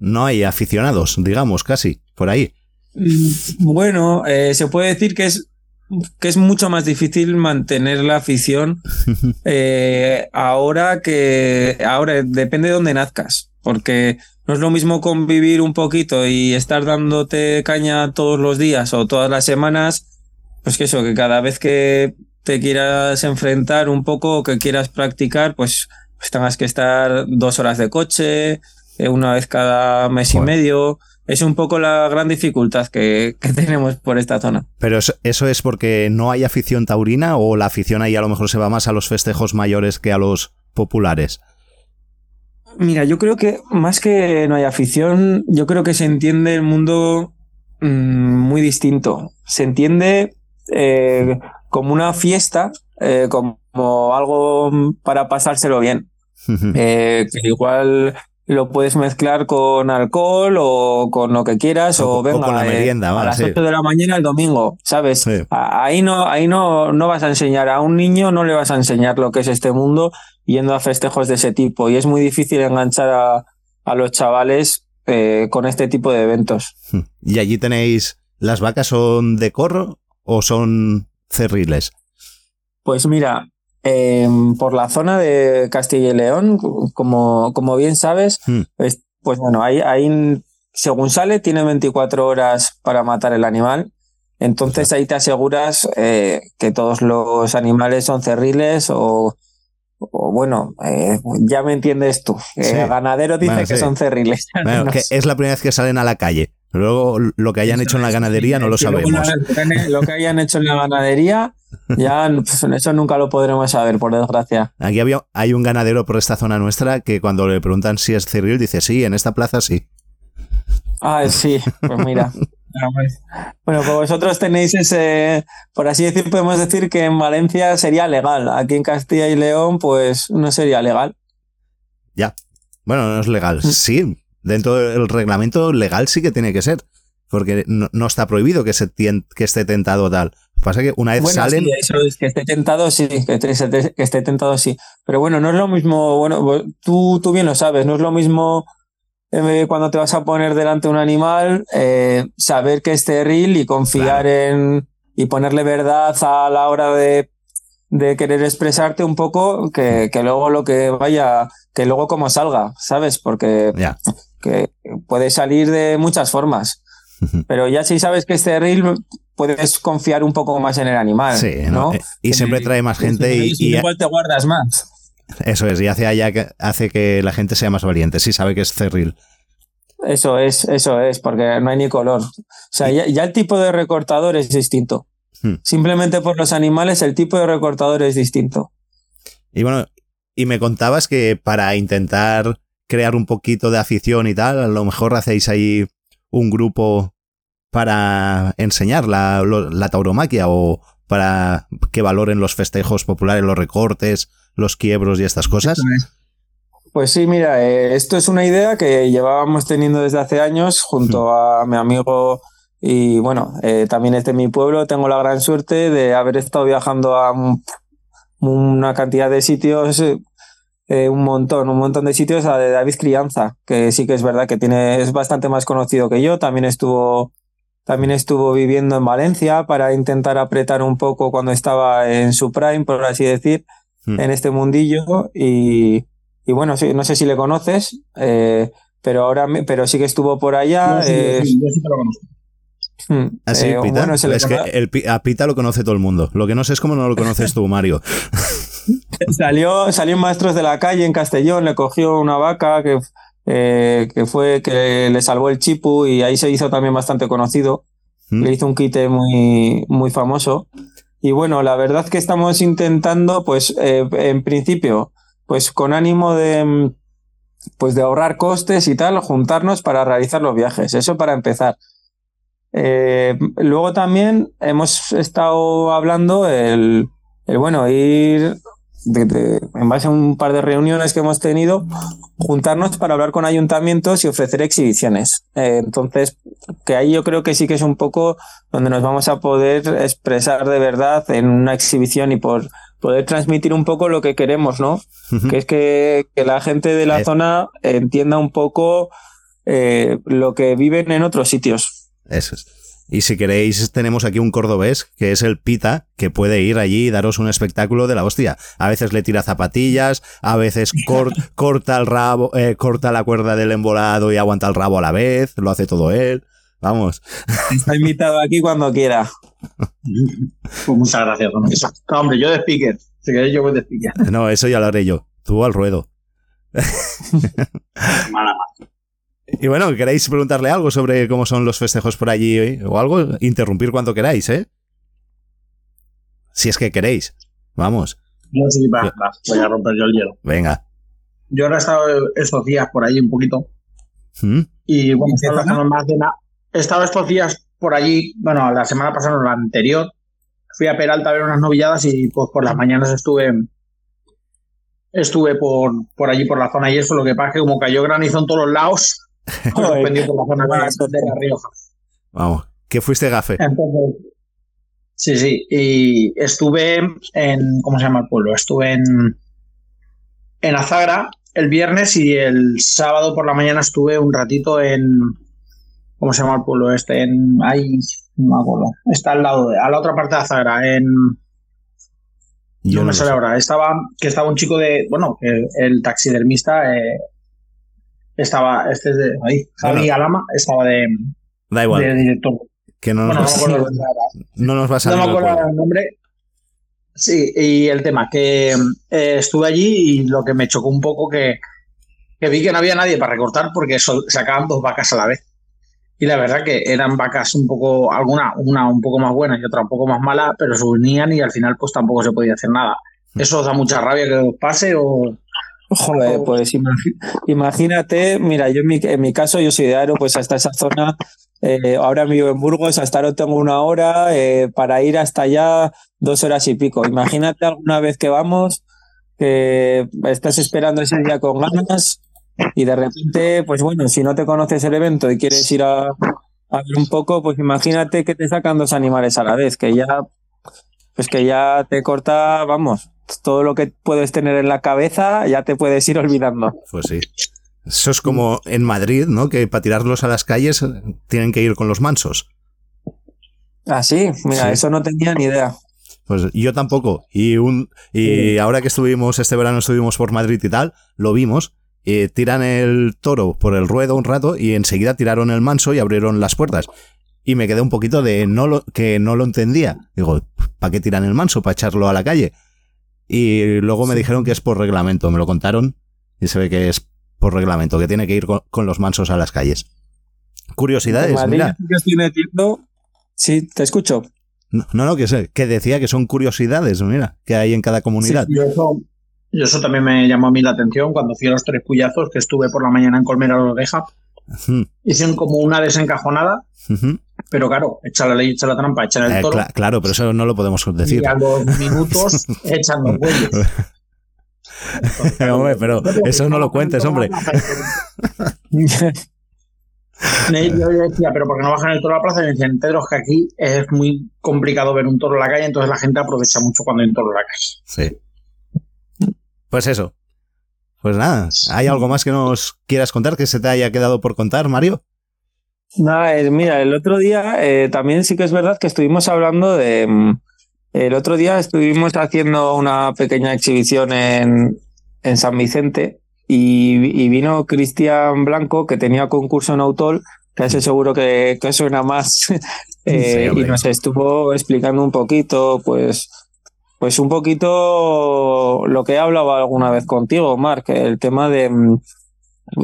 No hay aficionados, digamos, casi, por ahí. Mm, Bueno, eh, se puede decir que es, que es mucho más difícil mantener la afición eh, ahora que ahora depende de dónde nazcas, porque no es lo mismo convivir un poquito y estar dándote caña todos los días o todas las semanas, pues que eso, que cada vez que te quieras enfrentar un poco o que quieras practicar, pues, pues tengas que estar dos horas de coche, una vez cada mes y medio. Es un poco la gran dificultad que, que tenemos por esta zona. Pero eso, eso es porque no hay afición taurina o la afición ahí a lo mejor se va más a los festejos mayores que a los populares. Mira, yo creo que más que no hay afición, yo creo que se entiende el mundo mm, muy distinto. Se entiende eh, como una fiesta, eh, como algo para pasárselo bien. Eh, que igual lo puedes mezclar con alcohol o con lo que quieras o, o venga con la eh, merienda, a las sí. 8 de la mañana el domingo, ¿sabes? Ahí no ahí no no vas a enseñar a un niño, no le vas a enseñar lo que es este mundo yendo a festejos de ese tipo y es muy difícil enganchar a, a los chavales eh, con este tipo de eventos. ¿Y allí tenéis las vacas son de corro o son cerriles? Pues mira, eh, por la zona de Castilla y León, como, como bien sabes, Hmm. pues, pues bueno, ahí, ahí, según sale, tiene 24 horas para matar el animal. Entonces ahí te aseguras eh, que todos los animales son cerriles o, o bueno, eh, ya me entiendes tú. Eh, Sí. El ganadero dice Bueno, que sí. son cerriles. Bueno, que es la primera vez que salen a la calle. Luego lo que hayan hecho en la ganadería no lo sabemos. Lo que hayan hecho en la ganadería, ya pues, eso nunca lo podremos saber, por desgracia. Aquí había, hay un ganadero por esta zona nuestra que cuando le preguntan si es cerril dice sí, en esta plaza sí. Ah, sí, pues mira. Ah, pues. Bueno, pues vosotros tenéis ese, por así decir, podemos decir que en Valencia sería legal. Aquí en Castilla y León, pues no sería legal. Ya. Bueno, no es legal. Sí, dentro del reglamento legal sí que tiene que ser. Porque no, no está prohibido que, se tien- que esté tentado tal. Pasa que una vez Bueno, salen. sí, eso es que esté tentado, sí, que esté, que esté tentado, sí. Pero bueno, no es lo mismo, bueno, tú, tú bien lo sabes, no es lo mismo eh, cuando te vas a poner delante de un animal, eh, saber que es cerril y confiar en y ponerle verdad a la hora de, de querer expresarte un poco, que, que luego lo que vaya, que luego como salga, ¿sabes? Porque Ya. Que puede salir de muchas formas. Pero ya si sabes que es cerril, puedes confiar un poco más en el animal. Sí, ¿no? ¿no? Eh, Y siempre trae más gente y, Y y- igual te guardas más. eso es, y hace allá que hace que la gente sea más valiente, sí sabe que es cerril. Eso es, eso es, porque no hay ni color. O sea, ya, ya el tipo de recortador es distinto. Hmm. Simplemente por los animales, el tipo de recortador es distinto. Y bueno, y me contabas que para intentar crear un poquito de afición y tal, a lo mejor hacéis ahí un grupo para enseñar la, la tauromaquia o para que valoren los festejos populares, los recortes, los quiebros y estas cosas. Pues sí, mira, eh, esto es una idea que llevábamos teniendo desde hace años junto a mi amigo y bueno, eh, también es de mi pueblo. Tengo la gran suerte de haber estado viajando a un- una cantidad de sitios, eh, un montón, un montón de sitios a de David Crianza, que sí que es verdad que tiene, es bastante más conocido que yo. También estuvo, también estuvo viviendo en Valencia para intentar apretar un poco cuando estaba en su prime, por así decir, Hmm. en este mundillo. Y, y bueno, sí, no sé si le conoces, eh, pero ahora, me- pero sí que estuvo por allá. Yo sí, eh, sí, yo sí que lo conozco. hmm, Así, eh, Pita. bueno, es que el, a Pita lo conoce todo el mundo. Lo que no sé es cómo no lo conoces tú, Mario. Salió, salió Maestros de la Calle en Castellón, le cogió una vaca que, eh, que fue que le salvó el chipu y ahí se hizo también bastante conocido. Mm. Le hizo un quite muy, muy famoso. Y bueno, la verdad que estamos intentando, pues, eh, en principio, pues con ánimo de, pues de ahorrar costes y tal, juntarnos para realizar los viajes. Eso para empezar. Eh, luego también hemos estado hablando el, el bueno, ir de- de- en base a un par de reuniones que hemos tenido, juntarnos para hablar con ayuntamientos y ofrecer exhibiciones. Eh, entonces, que ahí yo creo que sí que es un poco donde nos vamos a poder expresar de verdad en una exhibición y por poder transmitir un poco lo que queremos, ¿no? Que es que, que la gente de la zona entienda un poco eh, lo que viven en otros sitios. Eso es. Y si queréis, tenemos aquí un cordobés, que es el Pita, que puede ir allí y daros un espectáculo de la hostia. A veces le tira zapatillas, a veces cor- corta el rabo, eh, corta la cuerda del embolado y aguanta el rabo a la vez, lo hace todo él. Vamos. Está invitado aquí cuando quiera. Pues muchas gracias, don. No, hombre, yo de speaker. Si queréis, yo voy de speaker. No, eso ya lo haré yo. Tú al ruedo. Mala. Y bueno, ¿queréis preguntarle algo sobre cómo son los festejos por allí eh? o algo? Interrumpir cuando queráis, ¿eh? Si es que queréis. Vamos. Yo sí, va, va, voy a romper yo el hielo. Venga. Yo ahora he estado estos días por allí un poquito. ¿Mm? Y bueno, he estado más de na- He estado estos días por allí, bueno, la semana pasada, no, la anterior, fui a Peralta a ver unas novilladas y pues por las mañanas estuve estuve por, por allí por la zona y eso, lo que pasa es que como cayó granizo en todos los lados, sorprendió por la zona de, La Rioja. Vamos. ¿Qué fuiste gafe? Entonces, sí, sí, y estuve en, ¿cómo se llama el pueblo? Estuve en, en Azagra el viernes y el sábado por la mañana estuve un ratito en, ¿cómo se llama el pueblo este? En, ahí, no me acuerdo, está al lado, de, a la otra parte de Azagra, en, Yo no no me sale sé. ahora, estaba, que estaba un chico de, bueno, que el taxidermista eh, estaba, este es de, ahí, Javi Bueno. Alama, estaba de, Da igual. de director. Que no nos, Bueno, no vas, me no nos va a No salir me el acuerdo el nombre. Sí, y el tema, que eh, estuve allí y lo que me chocó un poco que, que vi que no había nadie para recortar porque sol- sacaban dos vacas a la vez. Y la verdad que eran vacas un poco, alguna, una un poco más buena y otra un poco más mala, pero se unían y al final pues tampoco se podía hacer nada. ¿Eso os da mucha rabia que os pase o...? Joder, pues imagi- imagínate, mira, yo en mi, en mi caso, yo soy de Aro, pues hasta esa zona, eh, ahora vivo en Burgos, hasta Aro tengo una hora, eh, para ir hasta allá dos horas y pico. Imagínate alguna vez que vamos, que estás esperando ese día con ganas y de repente, pues bueno, si no te conoces el evento y quieres ir a, a ver un poco, pues imagínate que te sacan dos animales a la vez, que ya, pues que ya te corta, vamos, todo lo que puedes tener en la cabeza, ya te puedes ir olvidando. Pues sí. Eso es como en Madrid, ¿no? Que para tirarlos a las calles eh, tienen que ir con los mansos. Ah, sí, mira, Sí. eso no tenía ni idea. Pues yo tampoco. Y un y ahora que estuvimos este verano estuvimos por Madrid y tal, lo vimos. eh, tiran el toro por el ruedo un rato y enseguida tiraron el manso y abrieron las puertas. Y me quedé un poquito de no lo, que no lo entendía. Digo, ¿para qué tiran el manso? ¿Para echarlo a la calle? Y luego me dijeron que es por reglamento. Me lo contaron y se ve que es por reglamento, que tiene que ir con, con los mansos a las calles. Curiosidades, Madrid mira. sí que estoy metiendo- Sí, te escucho. No, no, que, sé, que decía que son curiosidades, mira, que hay en cada comunidad. Yo eso, yo eso también me llamó a mí la atención cuando fui a los tres puyazos, que estuve por la mañana en Colmena de Oveja. Hicieron como una desencajonada. Pero claro, echa la ley, echa la trampa, echan el Eh, toro. cla- claro, pero eso no lo podemos decir. Y a los minutos echan los bueyes. hombre, pero eso no lo cuentes, hombre. Yo decía, pero ¿por qué no bajan el toro a la plaza? Y me dicen, Pedro, es que aquí es muy complicado ver un toro en la calle, entonces la gente aprovecha mucho cuando hay un toro en la calle. Sí. Pues eso. Pues nada, ¿hay algo más que nos quieras contar que se te haya quedado por contar, Mario? Nada, eh, mira, el otro día eh, también sí que es verdad que estuvimos hablando de. mm, El otro día estuvimos haciendo una pequeña exhibición en, en San Vicente y, y vino Cristian Blanco, que tenía concurso en Autol, que ese seguro que, que suena más, eh, Sí, y nos estuvo explicando un poquito, pues. Pues un poquito lo que he hablado alguna vez contigo, Mark, el tema de, mm,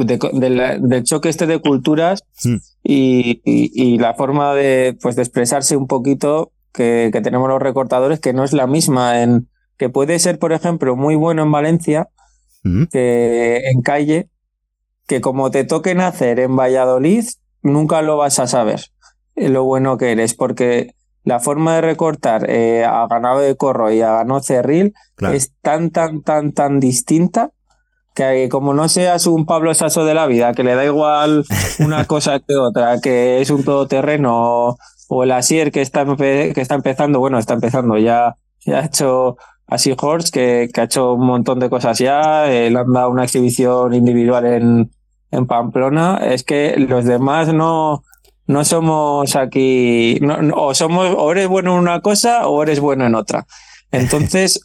de co- de la- del choque este de culturas Mm. Y, y- y la forma de, pues, de expresarse un poquito que, que tenemos los recortadores, que no es la misma en que puede ser, por ejemplo, muy bueno en Valencia, que en calle, que como te toquen hacer en Valladolid, nunca lo vas a saber eh, lo bueno que eres, porque la forma de recortar eh, a ganado de corro y a ganado cerril Claro. es tan, tan, tan, tan distinta que como no seas un Pablo Sasso de la vida, que le da igual una cosa que otra, que es un todoterreno, o el Asier que está, que está empezando, bueno, está empezando, ya, ya ha hecho así Horst, que, que ha hecho un montón de cosas ya, él han dado una exhibición individual en, en Pamplona, es que los demás no, no somos aquí, no- no- o somos, o eres bueno en una cosa o eres bueno en otra. Entonces,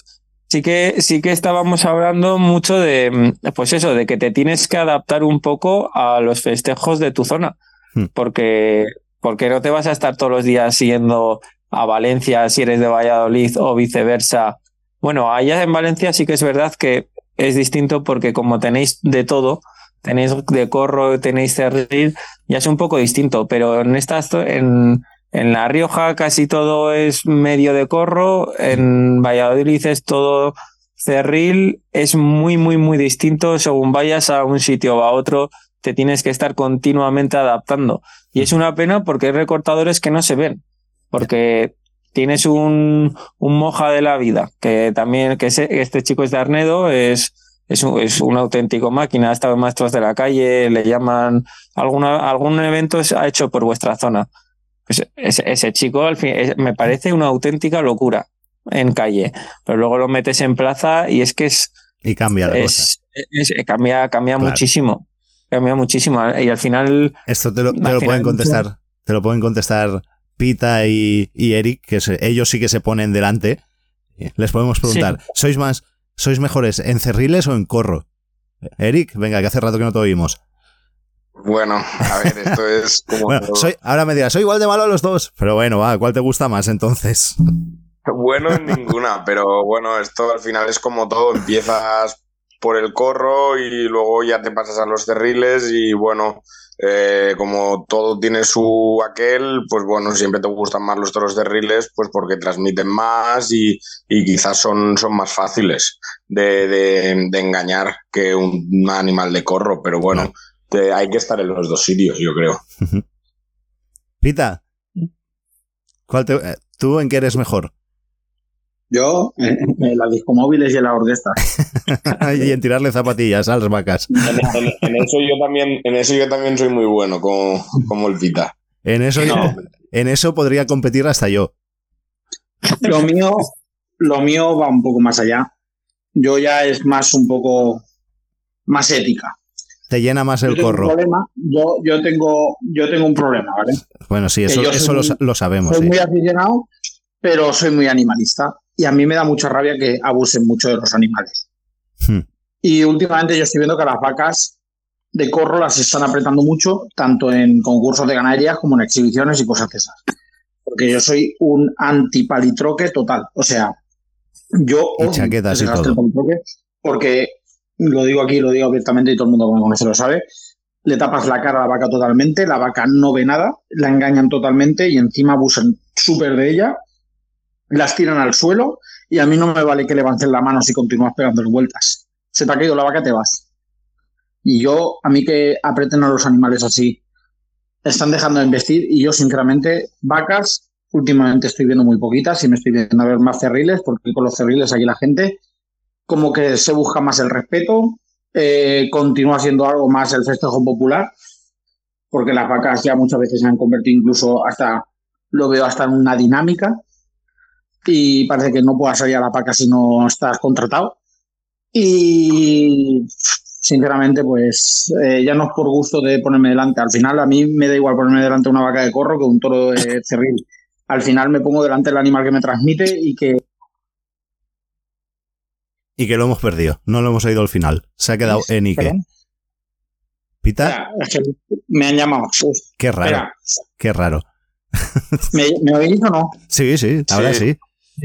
sí que, sí que estábamos hablando mucho de, mm, pues eso, de que te tienes que adaptar un poco a los festejos de tu zona. Hmm. Porque, porque no te vas a estar todos los días yendo a Valencia si eres de Valladolid o viceversa. Bueno, allá en Valencia sí que es verdad que es distinto porque como tenéis de todo, tenéis de corro, tenéis cerril, ya es un poco distinto, pero en estas en, en La Rioja casi todo es medio de corro, en Valladolid es todo cerril, es muy, muy, muy distinto según vayas a un sitio o a otro, te tienes que estar continuamente adaptando. Y es una pena porque hay recortadores que no se ven, porque tienes un, un moja de la vida, que también, que este chico es de Arnedo, es, es un, es auténtico máquina, ha estado en Maestros de la Calle, le llaman, alguna, algún evento ha hecho por vuestra zona. Ese, ese chico al fin, es- me parece una auténtica locura en calle, pero luego lo metes en plaza y es que es, Y cambia la cosa. es, cambia, cambia Claro. muchísimo. Cambia muchísimo. Y al final. Esto te lo, te pueden mucho- contestar. Te lo pueden contestar Pita y, y Eric, que se- ellos sí que se ponen delante. Les podemos preguntar, ¿sois más, sois mejores en cerriles o en corro? Eric, venga, que hace rato que no te oímos. Bueno, a ver, esto es como. Bueno, soy, ahora me dirás, soy igual de malo a los dos. Pero bueno, va, ¿cuál te gusta más entonces? Bueno en ninguna, pero bueno, esto al final es como todo, empiezas por el corro y luego ya te pasas a los cerriles y bueno, eh, como todo tiene su aquel, pues bueno, siempre te gustan más los toros cerriles, pues porque transmiten más y, y quizás son, son más fáciles de, de- de engañar que un, un animal de corro, pero bueno, te- hay que estar en los dos sitios, yo creo. Pita, ¿cuál te- eh, ¿tú en qué eres mejor? Yo, eh, en las discomóviles y en la orquesta. y en tirarle zapatillas a las vacas. En, en- en eso yo también, en eso yo también soy muy bueno, como, como el Pita. En eso, No. en eso podría competir hasta yo. Lo mío, lo mío va un poco más allá. Yo ya es más un poco más ética. Te llena más el corro. problema, yo, yo tengo, yo tengo un problema, ¿vale? Bueno, sí, eso, lo, muy- sa- lo sabemos. soy sí. muy aficionado, pero soy muy animalista. Y a mí me da mucha rabia que abusen mucho de los animales. Hmm. Y últimamente yo estoy viendo que las vacas de corro las están apretando mucho, tanto en concursos de ganaderías como en exhibiciones y cosas de esas. Porque yo soy un antipalitroque total. O sea, yo Y chaquetas que y todo. el porque lo digo aquí, lo digo abiertamente y todo el mundo me conoce lo sabe. Le tapas la cara a la vaca totalmente, la vaca no ve nada, la engañan totalmente y encima abusan súper de ella, las tiran al suelo y a mí no me vale que levanten la mano si continúas pegándole vueltas. Se te ha caído la vaca, te vas. Y yo, a mí que apreten a los animales así, están dejando de investir y yo, sinceramente, vacas, últimamente estoy viendo muy poquitas y me estoy viendo a ver más cerriles, porque con los cerriles aquí la gente como que se busca más el respeto, eh, continúa siendo algo más el festejo popular, porque las vacas ya muchas veces se han convertido incluso hasta, lo veo hasta en una dinámica, y parece que no puedas salir a la vaca si no estás contratado. Y sinceramente, pues eh, ya no es por gusto de ponerme delante. Al final, a mí me da igual ponerme delante una vaca de corro que un toro de cerril. Al final me pongo delante del animal que me transmite y que Y que lo hemos perdido. No lo hemos oído al final. Se ha quedado en Ike. Perdón. Pita, Espera, es que me han llamado. Uf, qué raro. espera, Qué raro. ¿Me, ¿Me oís o no? Sí, sí, ahora sí.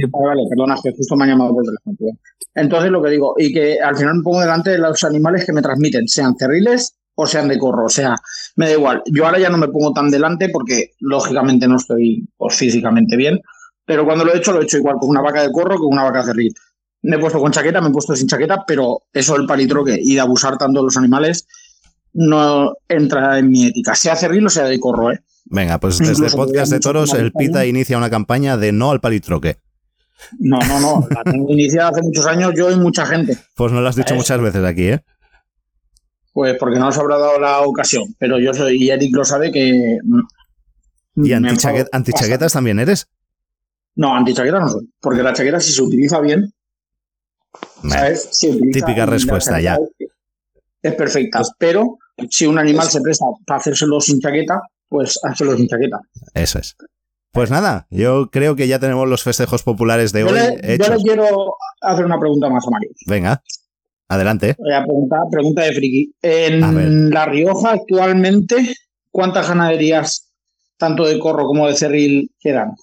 Vale, vale, perdona, es que justo me han llamado por teléfono. tío. Entonces, lo que digo, y que al final me pongo delante de los animales que me transmiten, sean cerriles o sean de corro. O sea, me da igual. Yo ahora ya no me pongo tan delante porque, lógicamente, no estoy pues, físicamente bien. Pero cuando lo he hecho, lo he hecho igual con una vaca de corro que con una vaca cerril. Me he puesto con chaqueta, me he puesto sin chaqueta, pero eso del palitroque y de abusar tanto de los animales no entra en mi ética. Sea cerril o sea de corro, ¿eh? Venga, pues desde Incluso Podcast de Toros, el. Pita inicia una campaña de no al palitroque. No, no, no. La tengo iniciada hace muchos años yo y mucha gente. Pues no lo has dicho muchas veces aquí, ¿eh? Pues porque no os habrá dado la ocasión. Pero yo soy, y Eric lo sabe que. ¿Y antichaquetas también eres? No, antichaqueta no soy. Porque la chaqueta, si se utiliza bien, Típica respuesta, ya. Es, perfecta. Pero si un animal se presta para hacérselo sin chaqueta, pues hácelo sin chaqueta. Eso es. Pues nada, yo creo que ya tenemos los festejos populares de Yo hoy le, yo le quiero hacer una pregunta más a Mario. Venga, adelante. Voy a preguntar, pregunta de friki. En La Rioja actualmente, ¿cuántas ganaderías, tanto de corro como de cerril, quedan?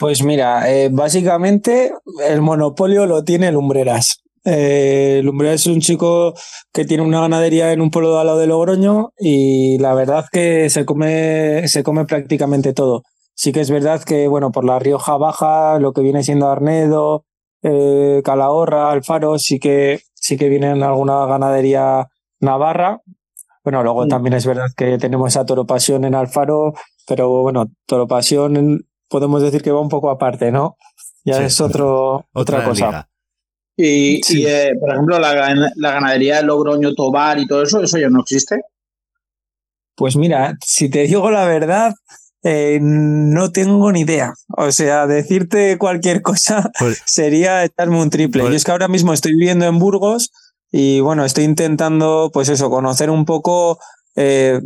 Pues mira, eh, básicamente el monopolio lo tiene Lumbreras. Eh, Lumbreras es un chico que tiene una ganadería en un pueblo de al lado de Logroño y la verdad que se come, se come prácticamente todo. Sí que es verdad que, bueno, por la Rioja Baja, lo que viene siendo Arnedo, eh, Calahorra, Alfaro, sí que, sí que vienen alguna ganadería navarra. Bueno, luego también es verdad que tenemos a Toro Pasión en Alfaro, pero bueno, Toro Pasión podemos decir que va un poco aparte, ¿no? Ya Sí. es otro, otra, Otra cosa. liga. Y, Sí. y, eh, por ejemplo, la, gan- la ganadería de Logroño, Tobar y todo eso, eso ya no existe. Pues mira, si te digo la verdad, eh, no tengo ni idea. O sea, decirte cualquier cosa Pues- sería echarme un triple. Pues- Yo es que ahora mismo estoy viviendo en Burgos y bueno, estoy intentando, pues eso, conocer un poco eh,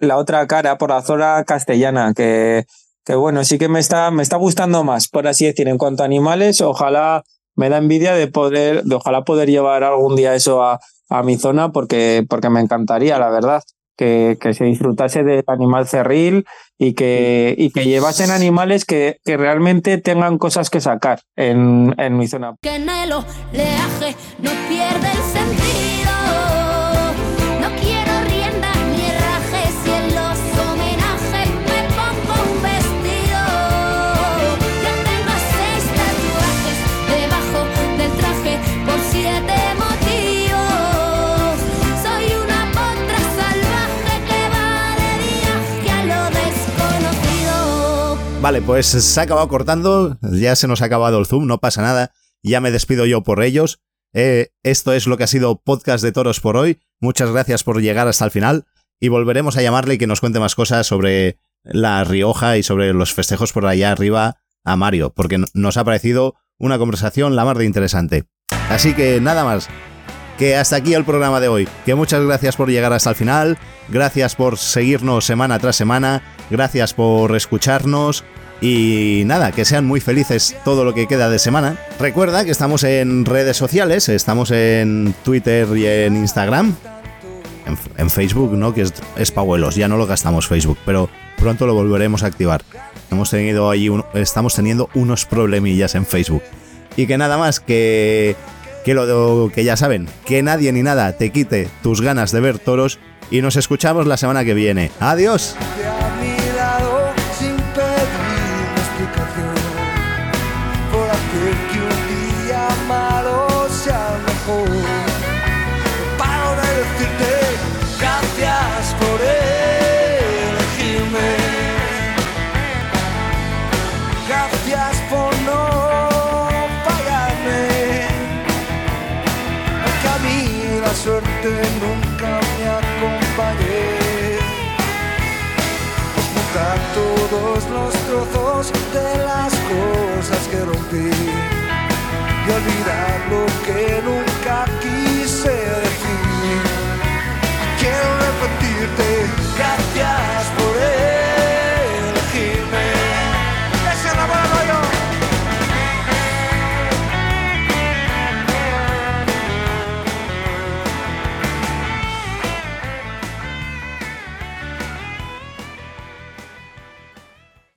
la otra cara por la zona castellana, que, que bueno, sí que me está, me está gustando más, por así decir, en cuanto a animales, ojalá me da envidia de poder, de ojalá poder llevar algún día eso a, a mi zona, porque, porque me encantaría, la verdad. Que, que se disfrutase del animal cerril y que, y que llevasen animales que, que realmente tengan cosas que sacar en, en mi zona. oleaje no pierde el Vale, pues se ha acabado cortando, ya se nos ha acabado el zoom, no pasa nada, ya me despido yo por ellos. Eh, esto es lo que ha sido Podcast de Toros por hoy. Muchas gracias por llegar hasta el final y volveremos a llamarle y que nos cuente más cosas sobre la Rioja y sobre los festejos por allá arriba a Mario, porque nos ha parecido una conversación la más de interesante. Así que nada más, que hasta aquí el programa de hoy. Que muchas gracias por llegar hasta el final, gracias por seguirnos semana tras semana, gracias por escucharnos y nada, que sean muy felices todo lo que queda de semana. Recuerda que estamos en redes sociales, estamos en Twitter y en Instagram. En, Facebook, ¿no? Que es, es pa' abuelos, ya no lo gastamos Facebook, pero pronto lo volveremos a activar. Hemos tenido un- estamos teniendo unos problemillas en Facebook. Y que nada más, que, que lo que ya saben, que nadie ni nada te quite tus ganas de ver toros y nos escuchamos la semana que viene. Adiós. De las cosas que rompí y olvidar lo que nunca quise decir. Quiero repetirte gracias